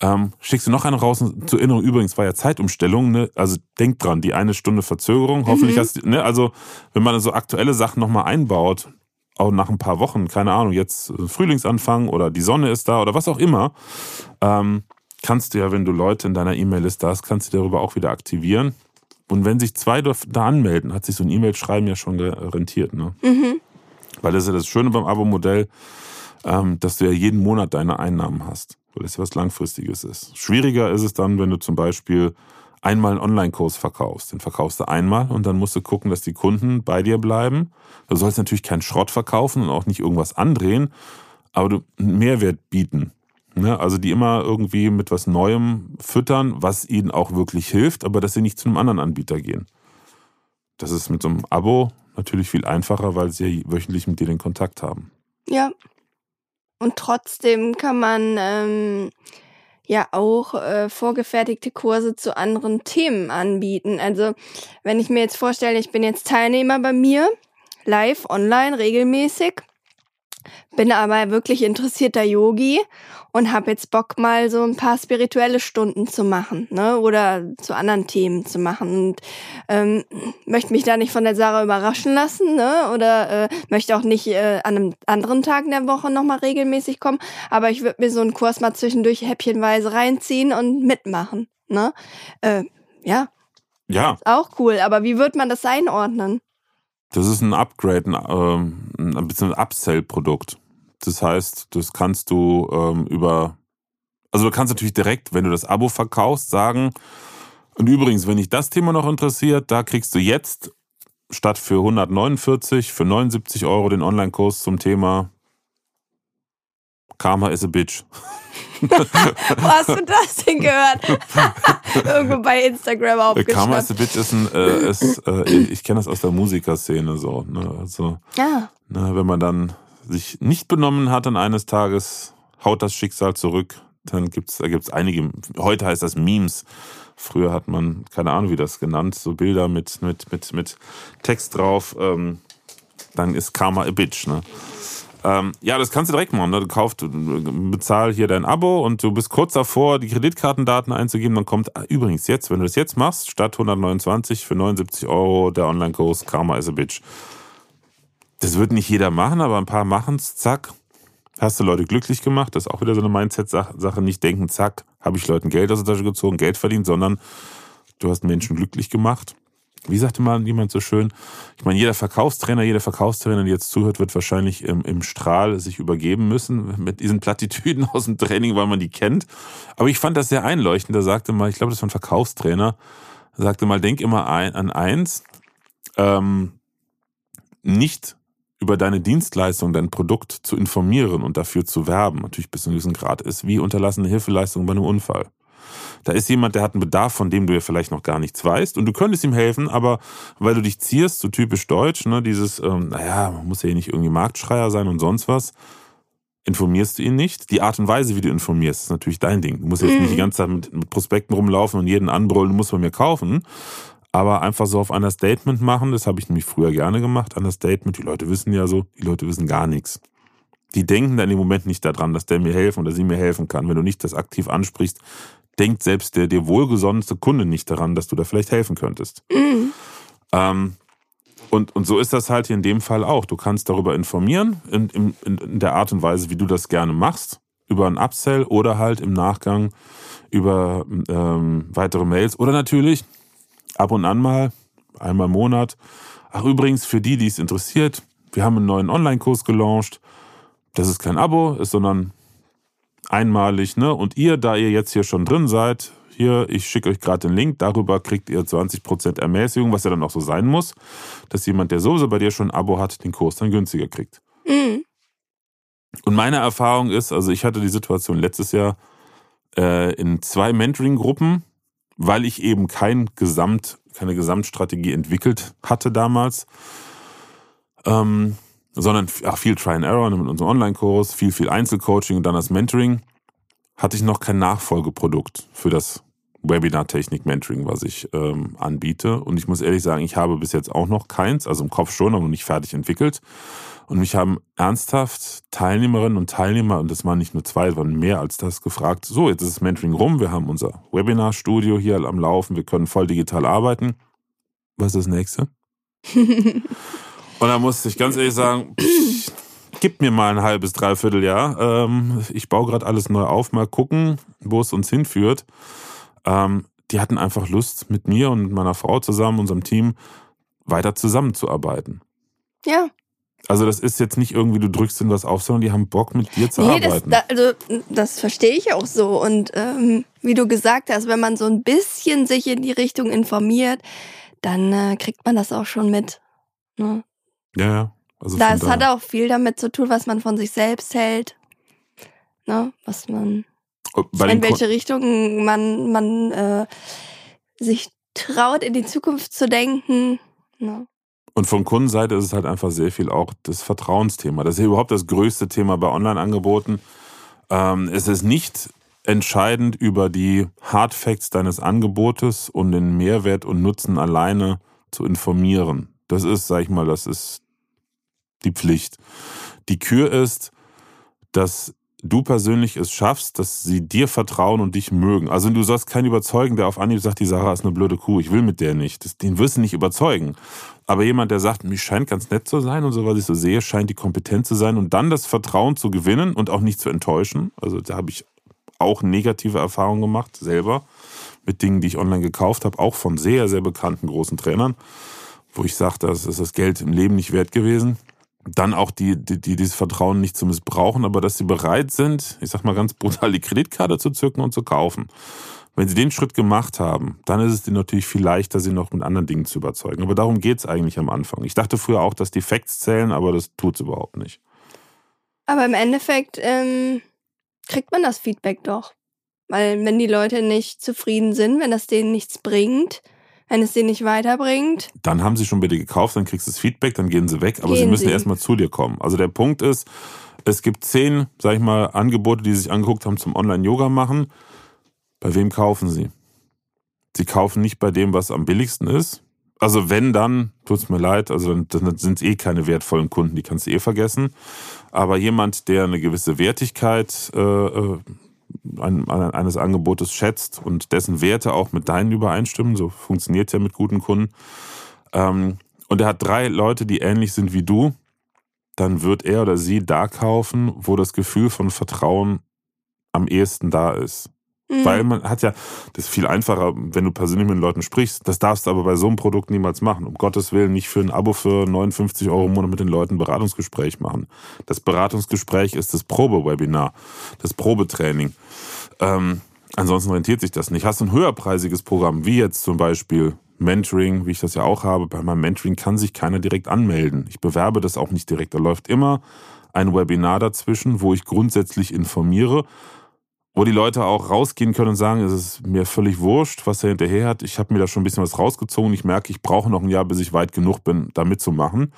Ähm, schickst du noch eine raus zur Erinnerung, übrigens war ja Zeitumstellung, ne? also denk dran, die eine Stunde Verzögerung, hoffentlich mhm. hast du, ne? also wenn man so aktuelle Sachen nochmal einbaut, auch nach ein paar Wochen, keine Ahnung, jetzt Frühlingsanfang oder die Sonne ist da oder was auch immer, ähm, kannst du ja, wenn du Leute in deiner E-Mail-Liste hast, kannst du darüber auch wieder aktivieren. Und wenn sich zwei da anmelden, hat sich so ein E-Mail-Schreiben ja schon rentiert. Ne? Mhm. Weil das ist ja das Schöne beim Abo-Modell, ähm, dass du ja jeden Monat deine Einnahmen hast, weil das ja was Langfristiges ist. Schwieriger ist es dann, wenn du zum Beispiel einmal einen Online-Kurs verkaufst. Den verkaufst du einmal und dann musst du gucken, dass die Kunden bei dir bleiben. Du sollst natürlich keinen Schrott verkaufen und auch nicht irgendwas andrehen, aber du einen Mehrwert bieten. Ne? Also die immer irgendwie mit was Neuem füttern, was ihnen auch wirklich hilft, aber dass sie nicht zu einem anderen Anbieter gehen. Das ist mit so einem Abo natürlich viel einfacher, weil sie ja wöchentlich mit dir den Kontakt haben. Ja. Und trotzdem kann man ähm, ja auch äh, vorgefertigte Kurse zu anderen Themen anbieten. Also wenn ich mir jetzt vorstelle, ich bin jetzt Teilnehmer bei mir, live, online, regelmäßig, bin aber wirklich interessierter Yogi und habe jetzt Bock mal so ein paar spirituelle Stunden zu machen, ne? Oder zu anderen Themen zu machen und ähm, möchte mich da nicht von der Sarah überraschen lassen, ne? Oder äh, möchte auch nicht äh, an einem anderen Tag in der Woche nochmal regelmäßig kommen, aber ich würde mir so einen Kurs mal zwischendurch häppchenweise reinziehen und mitmachen, ne? Äh, ja. Ja. Ist auch cool, aber wie wird man das einordnen? Das ist ein Upgrade, ein, äh, ein bisschen ein Upsell-Produkt. Das heißt, das kannst du ähm, über, also du kannst natürlich direkt, wenn du das Abo verkaufst, sagen, und übrigens, wenn dich das Thema noch interessiert, da kriegst du jetzt statt für 149, für 79 Euro den Online-Kurs zum Thema Karma is a Bitch. Wo hast du das denn gehört? Irgendwo bei Instagram aufgeschrieben. Karma is a Bitch ist ein, äh, ist, äh, ich kenne das aus der Musikerszene so. Ne? Also, ja. ne, wenn man dann sich nicht benommen hat und eines Tages haut das Schicksal zurück, dann gibt's, da gibt's einige, heute heißt das Memes. Früher hat man, keine Ahnung, wie das genannt, so Bilder mit, mit, mit, mit Text drauf. Ähm, dann ist Karma a Bitch, ne? Ähm, ja, das kannst du direkt machen. Ne? Du kaufst, bezahl hier dein Abo und du bist kurz davor, die Kreditkartendaten einzugeben. Dann kommt ah, übrigens jetzt, wenn du das jetzt machst, statt 129 für 79 Euro der Online-Kurs Karma is a Bitch. Das wird nicht jeder machen, aber ein paar machen es, zack. Hast du Leute glücklich gemacht? Das ist auch wieder so eine Mindset-Sache. Nicht denken, zack, habe ich Leuten Geld aus der Tasche gezogen, Geld verdient, sondern du hast Menschen glücklich gemacht. Wie sagte mal jemand so schön? Ich meine, jeder Verkaufstrainer, jeder Verkaufstrainer, der jetzt zuhört, wird wahrscheinlich im, im Strahl sich übergeben müssen mit diesen Plattitüden aus dem Training, weil man die kennt. Aber ich fand das sehr einleuchtend. Da sagte mal, ich glaube, das war ein Verkaufstrainer, sagte mal, denk immer ein, an eins, ähm, nicht über deine Dienstleistung, dein Produkt zu informieren und dafür zu werben, natürlich bis zu einem gewissen Grad, ist wie unterlassene Hilfeleistung bei einem Unfall. Da ist jemand, der hat einen Bedarf, von dem du ja vielleicht noch gar nichts weißt und du könntest ihm helfen, aber weil du dich zierst, so typisch deutsch, ne, dieses, ähm, naja, man muss ja nicht irgendwie Marktschreier sein und sonst was, informierst du ihn nicht. Die Art und Weise, wie du informierst, ist natürlich dein Ding. Du musst jetzt mhm. nicht die ganze Zeit mit, mit Prospekten rumlaufen und jeden anbrüllen, du musst bei mir kaufen. Aber einfach so auf einer Statement machen, das habe ich nämlich früher gerne gemacht, einer Statement. Die Leute wissen ja so, die Leute wissen gar nichts. Die denken dann im Moment nicht daran, dass der mir helfen oder sie mir helfen kann. Wenn du nicht das aktiv ansprichst, denkt selbst der dir wohlgesonnenste Kunde nicht daran, dass du da vielleicht helfen könntest. Mhm. Ähm, und, und so ist das halt hier in dem Fall auch. Du kannst darüber informieren, in, in, in der Art und Weise, wie du das gerne machst, über ein Upsell oder halt im Nachgang über ähm, weitere Mails oder natürlich ab und an mal, einmal im Monat. Ach, übrigens, für die, die es interessiert, wir haben einen neuen Online-Kurs gelauncht. Das ist kein Abo, ist sondern einmalig, ne? Und ihr, da ihr jetzt hier schon drin seid, hier, ich schicke euch gerade den Link, darüber kriegt ihr 20% Ermäßigung, was ja dann auch so sein muss, dass jemand, der sowieso bei dir schon ein Abo hat, den Kurs dann günstiger kriegt. Mhm. Und meine Erfahrung ist, also ich hatte die Situation letztes Jahr äh, in zwei Mentoring-Gruppen, weil ich eben kein Gesamt, keine Gesamtstrategie entwickelt hatte damals, ähm, sondern ach, viel Try and Error mit unserem Online-Kurs, viel, viel Einzelcoaching und dann das Mentoring hatte ich noch kein Nachfolgeprodukt für das Webinar-Technik-Mentoring, was ich ähm, anbiete. Und ich muss ehrlich sagen, ich habe bis jetzt auch noch keins, also im Kopf schon, aber noch nicht fertig entwickelt. Und mich haben ernsthaft Teilnehmerinnen und Teilnehmer, und das waren nicht nur zwei, sondern mehr als das, gefragt, so, jetzt ist das Mentoring rum, wir haben unser Webinar-Studio hier am Laufen, wir können voll digital arbeiten. Was ist das nächste? und da musste ich ganz ehrlich sagen, pff, gib mir mal ein halbes, dreiviertel Jahr. Ähm, ich baue gerade alles neu auf, mal gucken, wo es uns hinführt. Ähm, die hatten einfach Lust, mit mir und meiner Frau zusammen, unserem Team, weiter zusammenzuarbeiten. Ja. Also das ist jetzt nicht irgendwie, du drückst ihnen was auf, sondern die haben Bock, mit dir zu nee, arbeiten. Das, also das verstehe ich auch so. Und ähm, wie du gesagt hast, wenn man so ein bisschen sich in die Richtung informiert, dann äh, kriegt man das auch schon mit. Ne? Ja, ja. Also das hat auch viel damit zu tun, was man von sich selbst hält. Ne? Was man. Oh, in welche Richtung man, man äh, sich traut, in die Zukunft zu denken. Ne? Und von Kundenseite ist es halt einfach sehr viel auch das Vertrauensthema. Das ist ja überhaupt das größte Thema bei Online-Angeboten. Ähm, es ist nicht entscheidend über die Hard Facts deines Angebotes und den Mehrwert und Nutzen alleine zu informieren. Das ist, sag ich mal, das ist die Pflicht. Die Kür ist, dass du persönlich es schaffst, dass sie dir vertrauen und dich mögen. Also du sollst keinen überzeugen, der auf Anhieb sagt, die Sarah ist eine blöde Kuh, ich will mit der nicht. Den wirst du nicht überzeugen. Aber jemand, der sagt, mich scheint ganz nett zu sein und so, was ich so sehe, scheint die kompetent zu sein und dann das Vertrauen zu gewinnen und auch nicht zu enttäuschen. Also da habe ich auch negative Erfahrungen gemacht, selber, mit Dingen, die ich online gekauft habe, auch von sehr, sehr bekannten großen Trainern, wo ich sagte, das ist das Geld im Leben nicht wert gewesen dann auch die, die, die dieses Vertrauen nicht zu missbrauchen, aber dass sie bereit sind, ich sag mal ganz brutal, die Kreditkarte zu zücken und zu kaufen. Wenn sie den Schritt gemacht haben, dann ist es ihnen natürlich viel leichter, sie noch mit anderen Dingen zu überzeugen. Aber darum geht's eigentlich am Anfang. Ich dachte früher auch, dass die Facts zählen, aber das tut's überhaupt nicht. Aber im Endeffekt ähm, kriegt man das Feedback doch. Weil wenn die Leute nicht zufrieden sind, wenn das denen nichts bringt, wenn es dir nicht weiterbringt. Dann haben sie schon bei dir gekauft, dann kriegst du das Feedback, dann gehen sie weg, aber gehen sie müssen erstmal zu dir kommen. Also der Punkt ist, es gibt zehn, sag ich mal, Angebote, die sich angeguckt haben zum Online-Yoga machen. Bei wem kaufen sie? Sie kaufen nicht bei dem, was am billigsten ist. Also wenn dann, tut's mir leid, also dann, dann sind es eh keine wertvollen Kunden, die kannst du eh vergessen. Aber jemand, der eine gewisse Wertigkeit äh, äh eines Angebotes schätzt und dessen Werte auch mit deinen übereinstimmen. So funktioniert ja mit guten Kunden. Ähm, und er hat drei Leute, die ähnlich sind wie du, dann wird er oder sie da kaufen, wo das Gefühl von Vertrauen am ehesten da ist. Mhm. Weil man hat ja, das ist viel einfacher, wenn du persönlich mit den Leuten sprichst. Das darfst du aber bei so einem Produkt niemals machen. Um Gottes Willen nicht für ein Abo für 59 Euro im Monat mit den Leuten ein Beratungsgespräch machen. Das Beratungsgespräch ist das Probewebinar, das Probetraining. Ähm, ansonsten rentiert sich das nicht. Hast du ein höherpreisiges Programm, wie jetzt zum Beispiel Mentoring, wie ich das ja auch habe, bei meinem Mentoring kann sich keiner direkt anmelden. Ich bewerbe das auch nicht direkt. Da läuft immer ein Webinar dazwischen, wo ich grundsätzlich informiere wo die Leute auch rausgehen können und sagen, es ist mir völlig wurscht, was er hinterher hat. Ich habe mir da schon ein bisschen was rausgezogen. Ich merke, ich brauche noch ein Jahr, bis ich weit genug bin, da mitzumachen.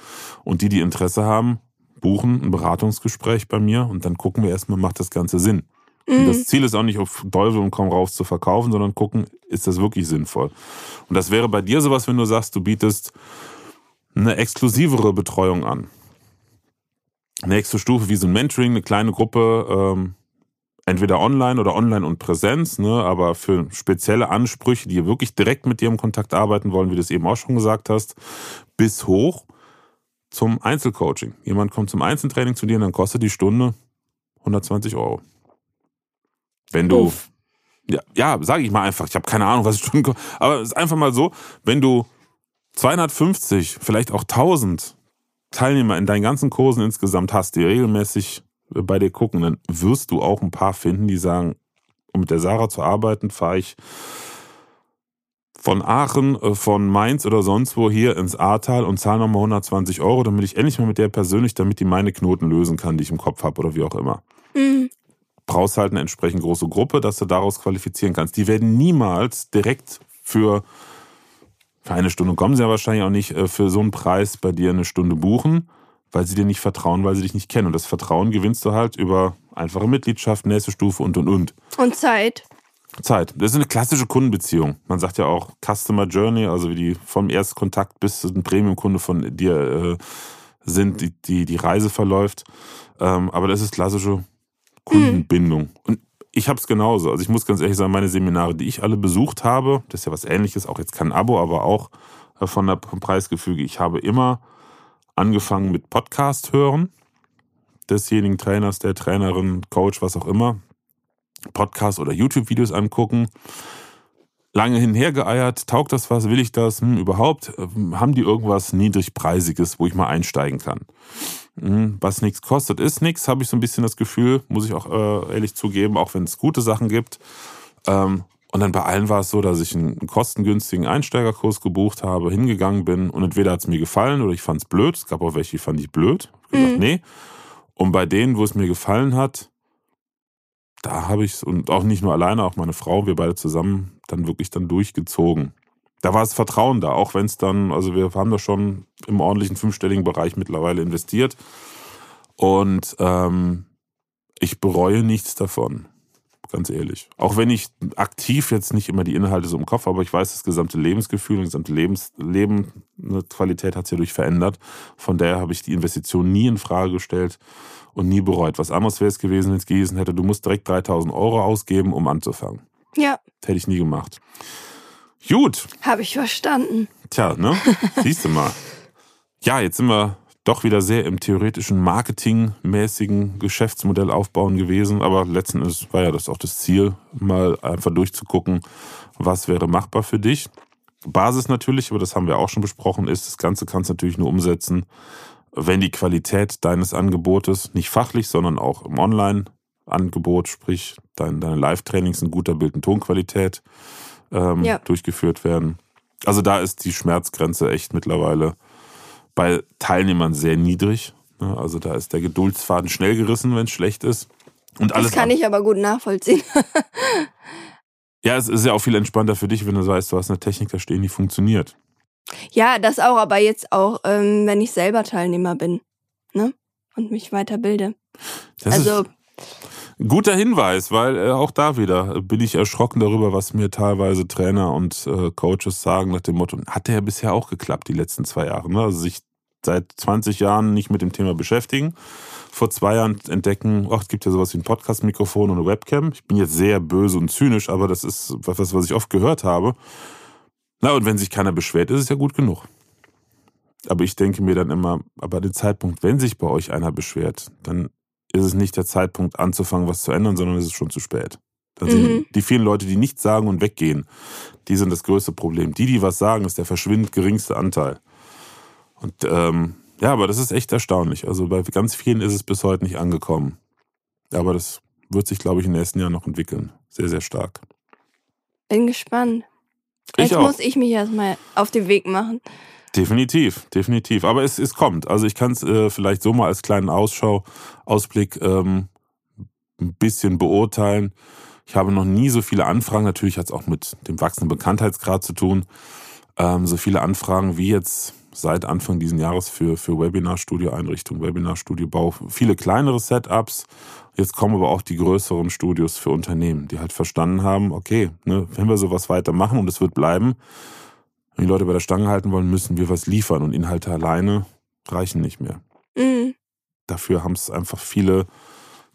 Und die, die Interesse haben, buchen ein Beratungsgespräch bei mir und dann gucken wir erstmal, macht das Ganze Sinn. Mhm. Das Ziel ist auch nicht auf Teufel und komm raus zu verkaufen, sondern gucken, ist das wirklich sinnvoll. Und das wäre bei dir sowas, wenn du sagst, du bietest eine exklusivere Betreuung an. Nächste Stufe wie so ein Mentoring, eine kleine Gruppe, ähm, entweder online oder online und Präsenz, ne, aber für spezielle Ansprüche, die wirklich direkt mit dir im Kontakt arbeiten wollen, wie du es eben auch schon gesagt hast, bis hoch zum Einzelcoaching. Jemand kommt zum Einzeltraining zu dir und dann kostet die Stunde 120 Euro. Wenn du, Uff. ja, ja sage ich mal einfach, ich habe keine Ahnung, was Stunden kostet, aber es ist einfach mal so, wenn du 250, vielleicht auch 1000 Teilnehmer in deinen ganzen Kursen insgesamt hast, die regelmäßig bei dir gucken, dann wirst du auch ein paar finden, die sagen, um mit der Sarah zu arbeiten, fahre ich von Aachen, äh, von Mainz oder sonst wo hier ins Ahrtal und zahle nochmal 120 Euro, damit ich endlich mal mit der persönlich, damit die meine Knoten lösen kann, die ich im Kopf habe oder wie auch immer. Mhm. Brauchst halt eine entsprechend große Gruppe, dass du daraus qualifizieren kannst. Die werden niemals direkt für, für eine Stunde kommen sie ja wahrscheinlich auch nicht äh, für so einen Preis bei dir eine Stunde buchen, weil sie dir nicht vertrauen, weil sie dich nicht kennen. Und das Vertrauen gewinnst du halt über einfache Mitgliedschaft, nächste Stufe und und und. Und Zeit. Zeit. Das ist eine klassische Kundenbeziehung. Man sagt ja auch Customer Journey, also wie die vom Erstkontakt bis zu ein Premium-Kunde von dir äh, sind, die, die, die Reise verläuft. Ähm, aber das ist klassische Kundenbindung. Mhm. Und ich habe es genauso. Also ich muss ganz ehrlich sagen, meine Seminare, die ich alle besucht habe, das ist ja was ähnliches, auch jetzt kein Abo, aber auch äh, von der vom Preisgefüge. Ich habe immer angefangen mit Podcast hören desjenigen Trainers, der Trainerin, Coach, was auch immer. Podcast oder YouTube-Videos angucken. Lange hinher geeiert, taugt das was, will ich das, hm, überhaupt? Haben die irgendwas niedrigpreisiges, wo ich mal einsteigen kann? Hm, was nichts kostet, ist nichts, habe ich so ein bisschen das Gefühl, muss ich auch äh, ehrlich zugeben, auch wenn es gute Sachen gibt. Ähm, und dann bei allen war es so, dass ich einen kostengünstigen Einsteigerkurs gebucht habe, hingegangen bin und entweder hat es mir gefallen oder ich fand es blöd. Es gab auch welche, die fand ich blöd. Ich gesagt, mhm. nee. Und bei denen, wo es mir gefallen hat, da habe ich es, und auch nicht nur alleine, auch meine Frau, wir beide zusammen, dann wirklich dann durchgezogen. Da war das Vertrauen da, auch wenn es dann, also wir haben da schon im ordentlichen fünfstelligen Bereich mittlerweile investiert. Und ähm, ich bereue nichts davon, ganz ehrlich. Auch wenn ich aktiv jetzt nicht immer die Inhalte so im Kopf habe, aber ich weiß, das gesamte Lebensgefühl und das gesamte Lebens Leben, eine Qualität hat sich dadurch verändert. Von daher habe ich die Investition nie in Frage gestellt und nie bereut. Was anderes wäre es gewesen, wenn es gewesen hätte, du musst direkt 3000 Euro ausgeben, um anzufangen. Ja. Das hätte ich nie gemacht. Gut. Habe ich verstanden. Tja, ne? Siehst du mal. Ja, jetzt sind wir doch wieder sehr im theoretischen marketingmäßigen Geschäftsmodell aufbauen gewesen. Aber letzten Endes war ja das auch das Ziel, mal einfach durchzugucken, was wäre machbar für dich. Basis natürlich, aber das haben wir auch schon besprochen, ist, das Ganze kannst du natürlich nur umsetzen, wenn die Qualität deines Angebotes nicht fachlich, sondern auch im Online-Angebot, sprich dein, deine Live-Trainings in guter Bild- und Tonqualität ähm, ja. durchgeführt werden. Also da ist die Schmerzgrenze echt mittlerweile bei Teilnehmern sehr niedrig. Ne? Also da ist der Geduldsfaden schnell gerissen, wenn es schlecht ist. Und alles das kann ich aber gut nachvollziehen. ja, es ist ja auch viel entspannter für dich, wenn du weißt, du hast eine Technik da stehen, die funktioniert. Ja, das auch, aber jetzt auch, ähm, wenn ich selber Teilnehmer bin, ne? Und mich weiterbilde. Das also. Ist guter Hinweis, weil äh, auch da wieder bin ich erschrocken darüber, was mir teilweise Trainer und äh, Coaches sagen nach dem Motto, hat ja bisher auch geklappt, die letzten zwei Jahre. Ne? Also sich seit 20 Jahren nicht mit dem Thema beschäftigen. Vor zwei Jahren entdecken, ach, es gibt ja sowas wie ein Podcast-Mikrofon und eine Webcam. Ich bin jetzt sehr böse und zynisch, aber das ist was, was ich oft gehört habe. Na, und wenn sich keiner beschwert, ist es ja gut genug. Aber ich denke mir dann immer, aber den Zeitpunkt, wenn sich bei euch einer beschwert, dann ist es nicht der Zeitpunkt anzufangen, was zu ändern, sondern es ist schon zu spät. Dann sind mhm. die vielen Leute, die nichts sagen und weggehen, die sind das größte Problem. Die, die was sagen, ist der verschwindend geringste Anteil. Und ähm, ja, aber das ist echt erstaunlich. Also bei ganz vielen ist es bis heute nicht angekommen. Aber das wird sich, glaube ich, in den nächsten Jahren noch entwickeln. Sehr, sehr stark. Bin gespannt. Jetzt auch. muss ich mich erstmal auf den Weg machen. Definitiv, definitiv. Aber es, es kommt. Also ich kann es äh, vielleicht so mal als kleinen Ausschau, Ausblick ähm, ein bisschen beurteilen. Ich habe noch nie so viele Anfragen, natürlich hat es auch mit dem wachsenden Bekanntheitsgrad zu tun, ähm, so viele Anfragen wie jetzt seit Anfang dieses Jahres für, für Webinarstudio-Einrichtungen, Webinarstudiobau, viele kleinere Setups. Jetzt kommen aber auch die größeren Studios für Unternehmen, die halt verstanden haben, okay, ne, wenn wir sowas weitermachen und es wird bleiben, wenn die Leute bei der Stange halten wollen, müssen wir was liefern und Inhalte alleine reichen nicht mehr. Mhm. Dafür haben es einfach viele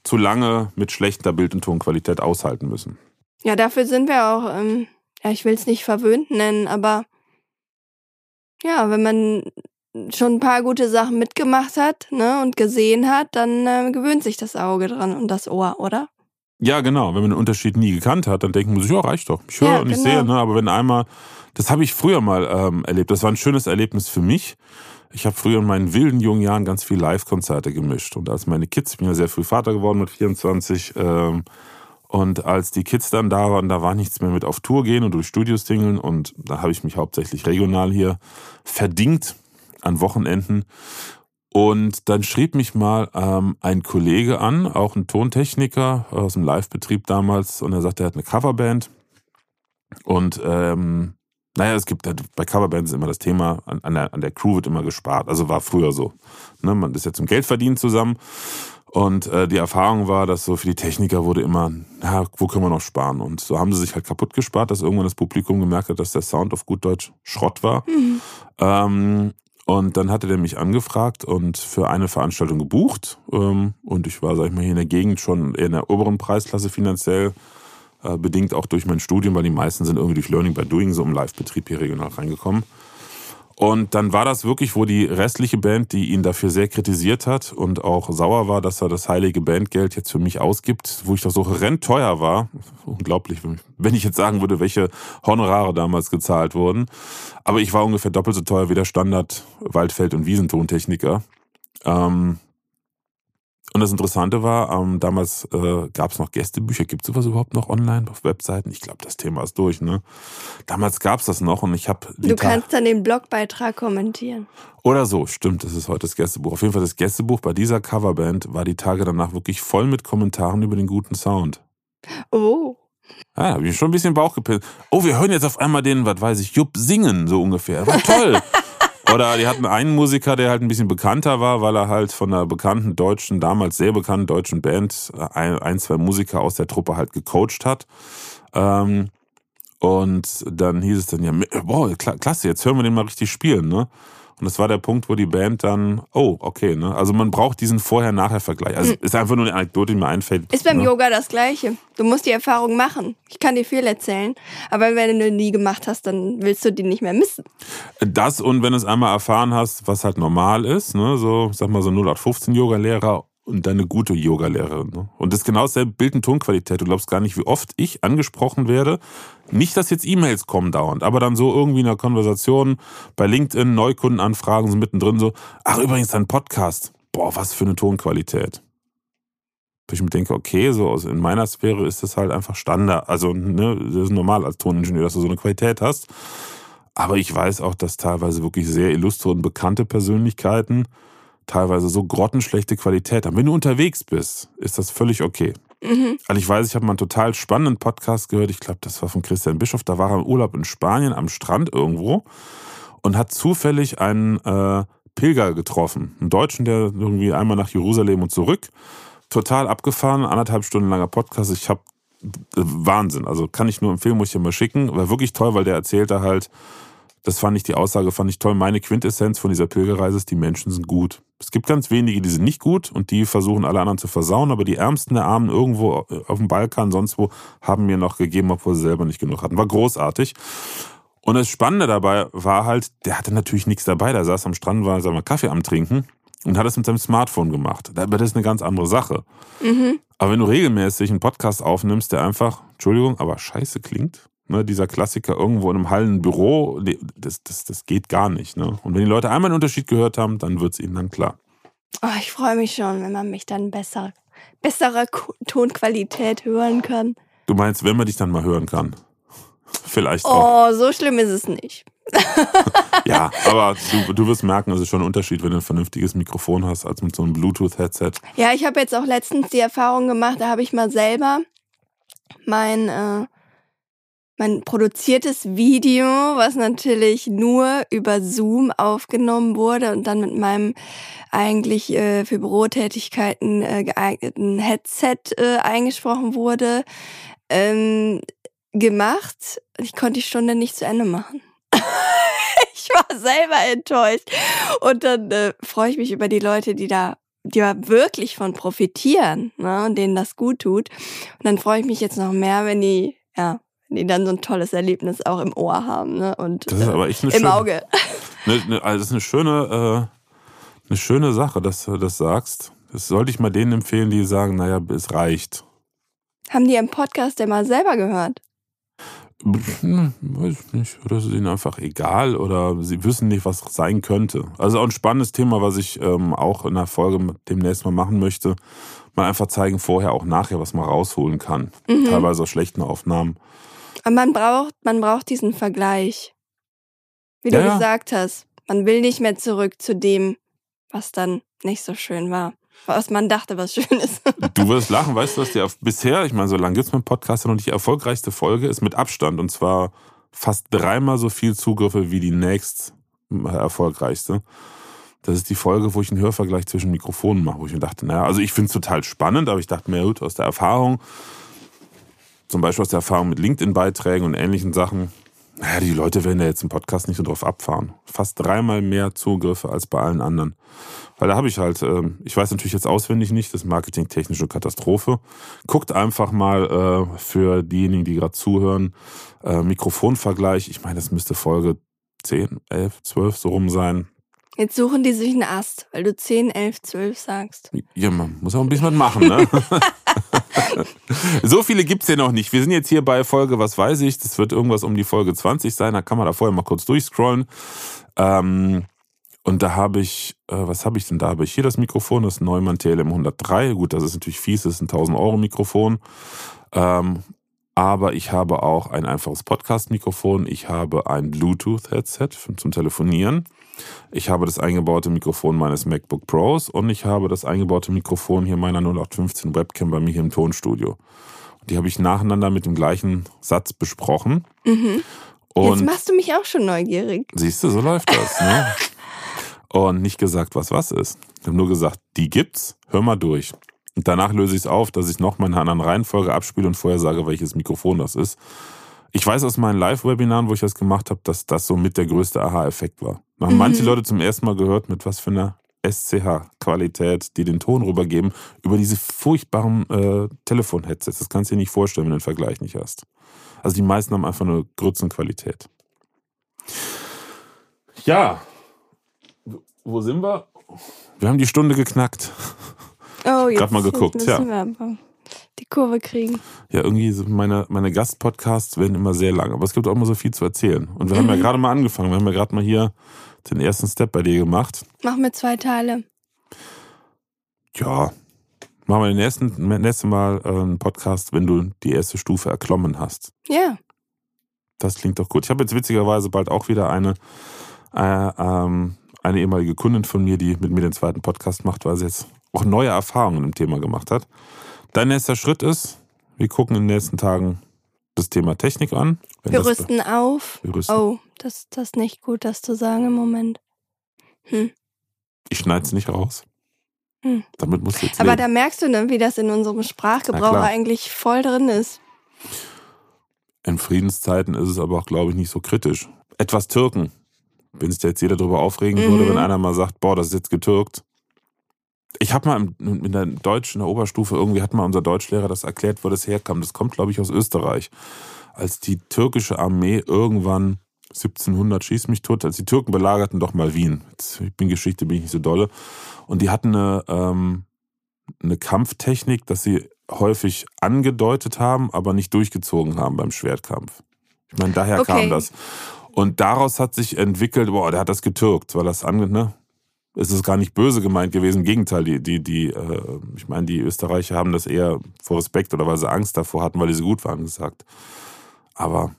zu lange mit schlechter Bild- und Tonqualität aushalten müssen. Ja, dafür sind wir auch, ähm, ja, ich will es nicht verwöhnt nennen, aber ja, wenn man schon ein paar gute Sachen mitgemacht hat ne, und gesehen hat, dann äh, gewöhnt sich das Auge dran und das Ohr, oder? Ja, genau. Wenn man den Unterschied nie gekannt hat, dann denkt man sich, ja, reicht doch. Ich höre ja, und ich genau. sehe, ne? aber wenn einmal, das habe ich früher mal ähm, erlebt, das war ein schönes Erlebnis für mich. Ich habe früher in meinen wilden jungen Jahren ganz viel Live-Konzerte gemischt. Und als meine Kids, ich bin ja sehr früh Vater geworden mit 24, ähm, und als die Kids dann da waren, da war nichts mehr mit auf Tour gehen und durch Studios tingeln. Und da habe ich mich hauptsächlich regional hier verdingt an Wochenenden. Und dann schrieb mich mal ähm, ein Kollege an, auch ein Tontechniker aus dem Live-Betrieb damals, und er sagte, er hat eine Coverband. Und ähm, naja, es gibt bei Coverbands immer das Thema, an, an, der, an der Crew wird immer gespart. Also war früher so. Ne, man ist ja zum Geld verdienen zusammen. Und äh, die Erfahrung war, dass so für die Techniker wurde immer, na, wo können wir noch sparen? Und so haben sie sich halt kaputt gespart, dass irgendwann das Publikum gemerkt hat, dass der Sound auf gut Deutsch Schrott war. Mhm. Ähm, und dann hatte der mich angefragt und für eine Veranstaltung gebucht. Ähm, und ich war, sag ich mal, hier in der Gegend schon eher in der oberen Preisklasse finanziell, äh, bedingt auch durch mein Studium, weil die meisten sind irgendwie durch Learning by Doing so im Live-Betrieb hier regional reingekommen. Und dann war das wirklich, wo die restliche Band, die ihn dafür sehr kritisiert hat und auch sauer war, dass er das heilige Bandgeld jetzt für mich ausgibt, wo ich doch so rennteuer war. Unglaublich, wenn ich jetzt sagen würde, welche Honorare damals gezahlt wurden. Aber ich war ungefähr doppelt so teuer wie der Standard Waldfeld- und Wiesentontechniker. Ähm, und das Interessante war, ähm, damals äh, gab es noch Gästebücher. Gibt es sowas überhaupt noch online auf Webseiten? Ich glaube, das Thema ist durch. Ne? Damals gab es das noch und ich habe. Du kannst dann den Blogbeitrag kommentieren. Oder so, stimmt. Das ist heute das Gästebuch. Auf jeden Fall das Gästebuch bei dieser Coverband war die Tage danach wirklich voll mit Kommentaren über den guten Sound. Oh. Ja, da habe ich schon ein bisschen Bauch gepillt. Oh, wir hören jetzt auf einmal den, was weiß ich, Jupp singen, so ungefähr. War toll. Oder die hatten einen Musiker, der halt ein bisschen bekannter war, weil er halt von einer bekannten deutschen, damals sehr bekannten deutschen Band ein, ein zwei Musiker aus der Truppe halt gecoacht hat. Ähm, und dann hieß es dann ja, boah, klasse, jetzt hören wir den mal richtig spielen, ne? Und das war der Punkt, wo die Band dann, oh, okay, ne? Also man braucht diesen Vorher-Nachher-Vergleich. Also hm. ist einfach nur eine Anekdote, die mir einfällt. Ist beim ne? Yoga das Gleiche. Du musst die Erfahrung machen. Ich kann dir viel erzählen. Aber wenn du nie gemacht hast, dann willst du die nicht mehr missen. Das und wenn du es einmal erfahren hast, was halt normal ist, ne? So, sag mal so 0815 Yoga-Lehrer und deine gute Yogalehrerin. Ne? Und das ist genau dasselbe Bild- und Tonqualität. Du glaubst gar nicht, wie oft ich angesprochen werde. Nicht, dass jetzt E-Mails kommen dauernd, aber dann so irgendwie in einer Konversation bei LinkedIn, Neukundenanfragen sind mittendrin so, ach übrigens dein Podcast. Boah, was für eine Tonqualität. Ich mir denke, okay, so in meiner Sphäre ist das halt einfach Standard. Also, ne, das ist normal als Toningenieur, dass du so eine Qualität hast. Aber ich weiß auch, dass teilweise wirklich sehr illustre und bekannte Persönlichkeiten teilweise so grottenschlechte Qualität haben. Wenn du unterwegs bist, ist das völlig okay. Mhm. Also ich weiß, ich habe mal einen total spannenden Podcast gehört. Ich glaube, das war von Christian Bischof. Da war er im Urlaub in Spanien am Strand irgendwo und hat zufällig einen äh, Pilger getroffen. Einen Deutschen, der irgendwie einmal nach Jerusalem und zurück. Total abgefahren, anderthalb Stunden langer Podcast. Ich habe äh, Wahnsinn. Also kann ich nur empfehlen, muss ich dir mal schicken. War wirklich toll, weil der erzählte halt, das fand ich die Aussage, fand ich toll. Meine Quintessenz von dieser Pilgerreise ist, die Menschen sind gut. Es gibt ganz wenige, die sind nicht gut und die versuchen alle anderen zu versauen, aber die Ärmsten der Armen irgendwo auf dem Balkan, sonst wo, haben mir noch gegeben, obwohl sie selber nicht genug hatten. War großartig. Und das Spannende dabei war halt, der hatte natürlich nichts dabei. Der saß am Strand, war sagen wir, Kaffee am Trinken und hat es mit seinem Smartphone gemacht. Aber das ist eine ganz andere Sache. Mhm. Aber wenn du regelmäßig einen Podcast aufnimmst, der einfach, Entschuldigung, aber scheiße klingt, Ne, dieser Klassiker irgendwo in einem Hallenbüro, das, das, das geht gar nicht. Ne? Und wenn die Leute einmal einen Unterschied gehört haben, dann wird es ihnen dann klar. Oh, ich freue mich schon, wenn man mich dann besser, bessere Tonqualität hören kann. Du meinst, wenn man dich dann mal hören kann? Vielleicht auch. Oh, so schlimm ist es nicht. ja, aber du, du wirst merken, es ist schon ein Unterschied, wenn du ein vernünftiges Mikrofon hast, als mit so einem Bluetooth-Headset. Ja, ich habe jetzt auch letztens die Erfahrung gemacht, da habe ich mal selber mein, äh, mein produziertes Video, was natürlich nur über Zoom aufgenommen wurde und dann mit meinem eigentlich äh, für Bürotätigkeiten äh, geeigneten Headset äh, eingesprochen wurde, ähm, gemacht. Ich konnte die Stunde nicht zu Ende machen. ich war selber enttäuscht. Und dann äh, freue ich mich über die Leute, die da die wirklich von profitieren ne, und denen das gut tut. Und dann freue ich mich jetzt noch mehr, wenn die, ja, die dann so ein tolles Erlebnis auch im Ohr haben ne, und Das ist aber echt eine im schöne, Auge. Ne, ne, also das ist eine schöne, äh, eine schöne Sache, dass du das sagst. Das sollte ich mal denen empfehlen, die sagen, naja, es reicht. Haben die im Podcast denn mal selber gehört? Hm, weiß ich nicht. Oder ist ihnen einfach egal oder sie wissen nicht, was sein könnte. Also auch ein spannendes Thema, was ich ähm, auch in der Folge demnächst mal machen möchte. Mal einfach zeigen, vorher, auch nachher, was man rausholen kann. Mhm. Teilweise auch schlechten Aufnahmen. Aber man braucht, man braucht diesen Vergleich. Wie Ja, du ja. gesagt hast, man will nicht mehr zurück zu dem, was dann nicht so schön war. Was man dachte, was schön ist. Du wirst lachen, weißt du, was die bisher, ich meine, so lange gibt's meinen Podcast noch nicht, die erfolgreichste Folge ist mit Abstand und zwar fast dreimal so viel Zugriffe wie die nächst äh, erfolgreichste. Das ist die Folge, wo ich einen Hörvergleich zwischen Mikrofonen mache, wo ich mir dachte, naja, also ich finde es total spannend, aber ich dachte mir, gut, aus der Erfahrung, zum Beispiel aus der Erfahrung mit LinkedIn-Beiträgen und ähnlichen Sachen, naja, die Leute werden ja jetzt im Podcast nicht so drauf abfahren. Fast dreimal mehr Zugriffe als bei allen anderen. Weil da habe ich halt, ähm, ich weiß natürlich jetzt auswendig nicht, das ist marketingtechnische Katastrophe. Guckt einfach mal äh, für diejenigen, die gerade zuhören, äh, Mikrofonvergleich. Ich meine, das müsste Folge 10, 11, 12 so rum sein. Jetzt suchen die sich einen Ast, weil du 10, 11, 12 sagst. Ja, man muss auch ein bisschen was machen, ne? so viele gibt's ja noch nicht. Wir sind jetzt hier bei Folge, was weiß ich, das wird irgendwas um die Folge 20 sein, da kann man da vorher mal kurz durchscrollen. Ähm, und da habe ich, äh, was habe ich denn da? Habe ich hier das Mikrofon, das Neumann TLM 103. Gut, das ist natürlich fies, das ist ein 1000 Euro Mikrofon. Ähm, aber ich habe auch ein einfaches Podcast-Mikrofon. Ich habe ein Bluetooth-Headset zum Telefonieren. Ich habe das eingebaute Mikrofon meines MacBook Pros und ich habe das eingebaute Mikrofon hier meiner 0815 Webcam bei mir hier im Tonstudio. Die habe ich nacheinander mit dem gleichen Satz besprochen. Mhm. Jetzt machst du mich auch schon neugierig. siehst du, so läuft das. Ne? Und nicht gesagt, was was ist. Ich habe nur gesagt, die gibt's, hör mal durch. Und danach löse ich es auf, dass ich nochmal in einer anderen Reihenfolge abspiele und vorher sage, welches Mikrofon das ist. Ich weiß aus meinen Live-Webinaren, wo ich das gemacht habe, dass das so mit der größte Aha-Effekt war. Haben Mhm. manche Leute zum ersten Mal gehört, mit was für einer SCH-Qualität, die den Ton rübergeben, über diese furchtbaren äh, Telefon-Headsets. Das kannst du dir nicht vorstellen, wenn du den Vergleich nicht hast. Also die meisten haben einfach eine Grützenqualität. Ja, wo sind wir? Wir haben die Stunde geknackt. Oh, jetzt, Grad mal geguckt, müssen wir aber die Kurve kriegen. Ja, irgendwie meine, meine Gastpodcasts werden immer sehr lang, aber es gibt auch immer so viel zu erzählen. Und wir haben ja gerade mal angefangen. Wir haben ja gerade mal hier den ersten Step bei dir gemacht. Machen wir zwei Teile. Ja, machen wir den nächsten, nächste Mal äh, einen Podcast, wenn du die erste Stufe erklommen hast. Ja. Das klingt doch gut. Ich habe jetzt witzigerweise bald auch wieder eine, äh, ähm, eine ehemalige Kundin von mir, die mit mir den zweiten Podcast macht, weil sie jetzt auch neue Erfahrungen im Thema gemacht hat. Dein nächster Schritt ist, wir gucken in den nächsten Tagen das Thema Technik an. Wenn Wir das- rüsten auf. wir rüsten. Oh, das, das ist nicht gut, das zu sagen im Moment. Hm. Ich schneide es nicht raus. Hm. Damit musst du jetzt Aber leben. da merkst du dann, wie das in unserem Sprachgebrauch eigentlich voll drin ist. In Friedenszeiten ist es aber auch, glaube ich, nicht so kritisch. Etwas Türken. Wenn sich jetzt jeder darüber aufregen würde, Mhm. wenn einer mal sagt, boah, das ist jetzt getürkt. Ich habe mal im- in der Deutsch, in der Oberstufe, irgendwie hat mal unser Deutschlehrer das erklärt, wo das herkam. Das kommt, glaube ich, aus Österreich. Als die türkische Armee irgendwann 1700 schieß mich tot, als die Türken belagerten doch mal Wien. Jetzt, ich bin Geschichte, bin ich nicht so dolle. Und die hatten eine, ähm, eine Kampftechnik, dass sie häufig angedeutet haben, aber nicht durchgezogen haben beim Schwertkampf. Ich meine, daher Okay. kam das. Und daraus hat sich entwickelt, boah, der hat das getürkt, weil das ange, ne? Es ist gar nicht böse gemeint gewesen. Im Gegenteil, die, die, die, äh, ich meine, die Österreicher haben das eher vor Respekt oder weil sie Angst davor hatten, weil die so gut waren, gesagt. Aber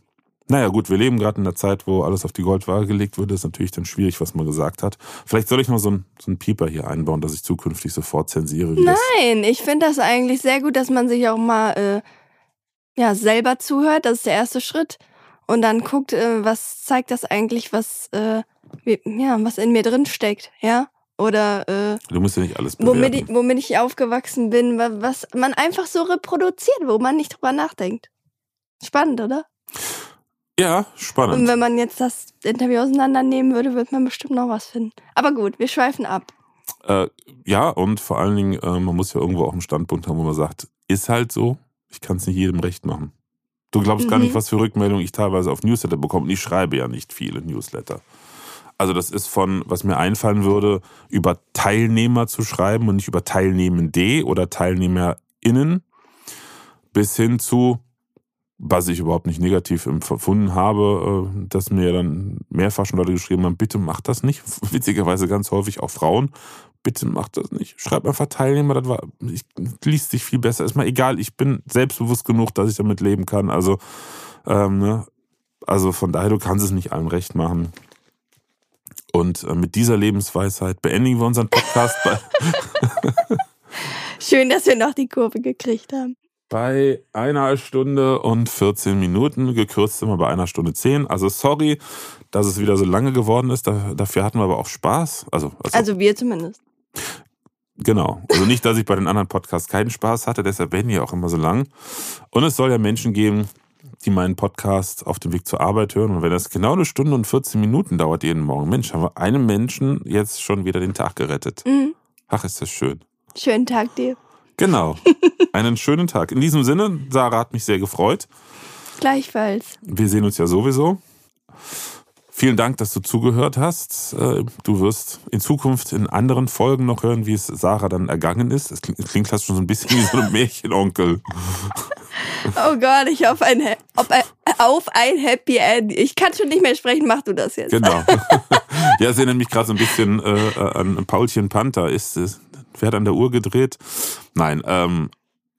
naja, gut, wir leben gerade in einer Zeit, wo alles auf die Goldwaage gelegt wird. Das ist natürlich dann schwierig, was man gesagt hat. Vielleicht soll ich noch so einen so Pieper hier einbauen, dass ich zukünftig sofort zensiere. Nein, ich finde das eigentlich sehr gut, dass man sich auch mal äh, ja, selber zuhört, das ist der erste Schritt. Und dann guckt, äh, was zeigt das eigentlich, was, äh, wie, ja, was in mir drin steckt, ja? Oder äh, du musst ja nicht alles bewerten. womit ich, womit ich aufgewachsen bin, was man einfach so reproduziert, wo man nicht drüber nachdenkt. Spannend, oder? Ja, spannend. Und wenn man jetzt das Interview auseinandernehmen würde, würde man bestimmt noch was finden. Aber gut, wir schweifen ab. Äh, ja, und vor allen Dingen, äh, man muss ja irgendwo auch einen Standpunkt haben, wo man sagt, ist halt so, ich kann es nicht jedem recht machen. Du glaubst mhm. gar nicht, mhm. was für Rückmeldungen ich teilweise auf Newsletter bekomme. Und ich schreibe ja nicht viele Newsletter. Also das ist von, was mir einfallen würde, über Teilnehmer zu schreiben und nicht über Teilnehmende oder TeilnehmerInnen, bis hin zu, was ich überhaupt nicht negativ empfunden habe, äh, dass mir dann mehrfach schon Leute geschrieben haben, bitte mach das nicht. Witzigerweise ganz häufig auch Frauen. Bitte mach das nicht. Schreib einfach Teilnehmer, das war, ich, liest sich viel besser. Ist mal egal, ich bin selbstbewusst genug, dass ich damit leben kann. Also, ähm, ne? also von daher, du kannst es nicht allen recht machen. Und äh, mit dieser Lebensweisheit beendigen wir unseren Podcast. Schön, dass wir noch die Kurve gekriegt haben bei einer Stunde und 14 Minuten, gekürzt immer bei einer Stunde 10. Also sorry, dass es wieder so lange geworden ist. dafür hatten wir aber auch Spaß. Also, also, also wir zumindest. Genau. Also nicht, dass ich bei den anderen Podcasts keinen Spaß hatte, deshalb werden die auch immer so lang. Und es soll ja Menschen geben, die meinen Podcast auf dem Weg zur Arbeit hören. Und wenn das genau eine Stunde und 14 Minuten dauert jeden Morgen, Mensch, haben wir einem Menschen jetzt schon wieder den Tag gerettet. Mhm. Ach, ist das schön. Schönen Tag dir. Genau. Einen schönen Tag. In diesem Sinne, Sarah hat mich sehr gefreut. Gleichfalls. Wir sehen uns ja sowieso. Vielen Dank, dass du zugehört hast. Äh, du wirst in Zukunft in anderen Folgen noch hören, wie es Sarah dann ergangen ist. Es klingt, klingt fast schon so ein bisschen wie so ein Märchenonkel. Oh Gott, ich hoffe ein, auf ein Happy End. Ich kann schon nicht mehr sprechen, mach du das jetzt. Genau. ja, es erinnert mich gerade so ein bisschen äh, an Paulchen Panther. Ist, Pferd an der Uhr gedreht. Nein, ähm,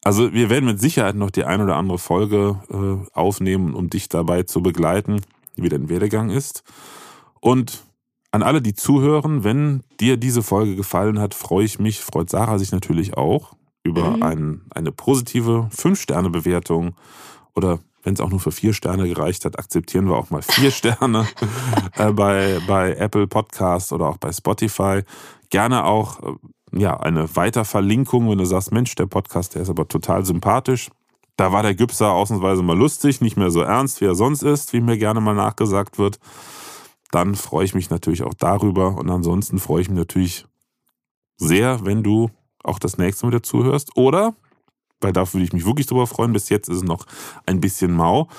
also wir werden mit Sicherheit noch die ein oder andere Folge äh, aufnehmen, um dich dabei zu begleiten, wie dein Werdegang ist. Und an alle, die zuhören, wenn dir diese Folge gefallen hat, freue ich mich, freut Sarah sich natürlich auch über mhm. ein, eine positive 5-Sterne-Bewertung oder wenn es auch nur für vier Sterne gereicht hat, akzeptieren wir auch mal vier Sterne äh, bei, bei Apple Podcasts oder auch bei Spotify. Gerne auch äh, ja, eine Weiterverlinkung, wenn du sagst, Mensch, der Podcast, der ist aber total sympathisch. Da war der Gypser ausnahmsweise mal lustig, nicht mehr so ernst, wie er sonst ist, wie mir gerne mal nachgesagt wird. Dann freue ich mich natürlich auch darüber. Und ansonsten freue ich mich natürlich sehr, wenn du auch das nächste Mal wieder zuhörst. Oder weil da würde ich mich wirklich drüber freuen. Bis jetzt ist es noch ein bisschen mau.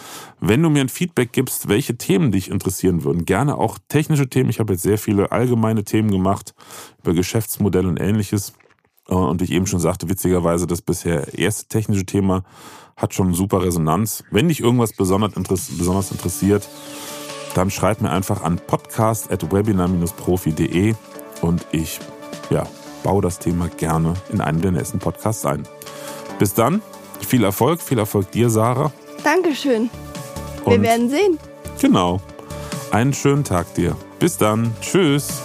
Wenn du mir ein Feedback gibst, welche Themen dich interessieren würden, gerne auch technische Themen. Ich habe jetzt sehr viele allgemeine Themen gemacht über Geschäftsmodelle und ähnliches. Äh, und wie ich eben schon sagte, witzigerweise, das bisher erste technische Thema hat schon super Resonanz. Wenn dich irgendwas besonders interessiert, dann schreib mir einfach an podcast.webinar-profi.de und ich ja, baue das Thema gerne in einen der nächsten Podcasts ein. Bis dann, viel Erfolg, viel Erfolg dir, Sarah. Dankeschön. Wir Und werden sehen. Genau. Einen schönen Tag dir. Bis dann. Tschüss.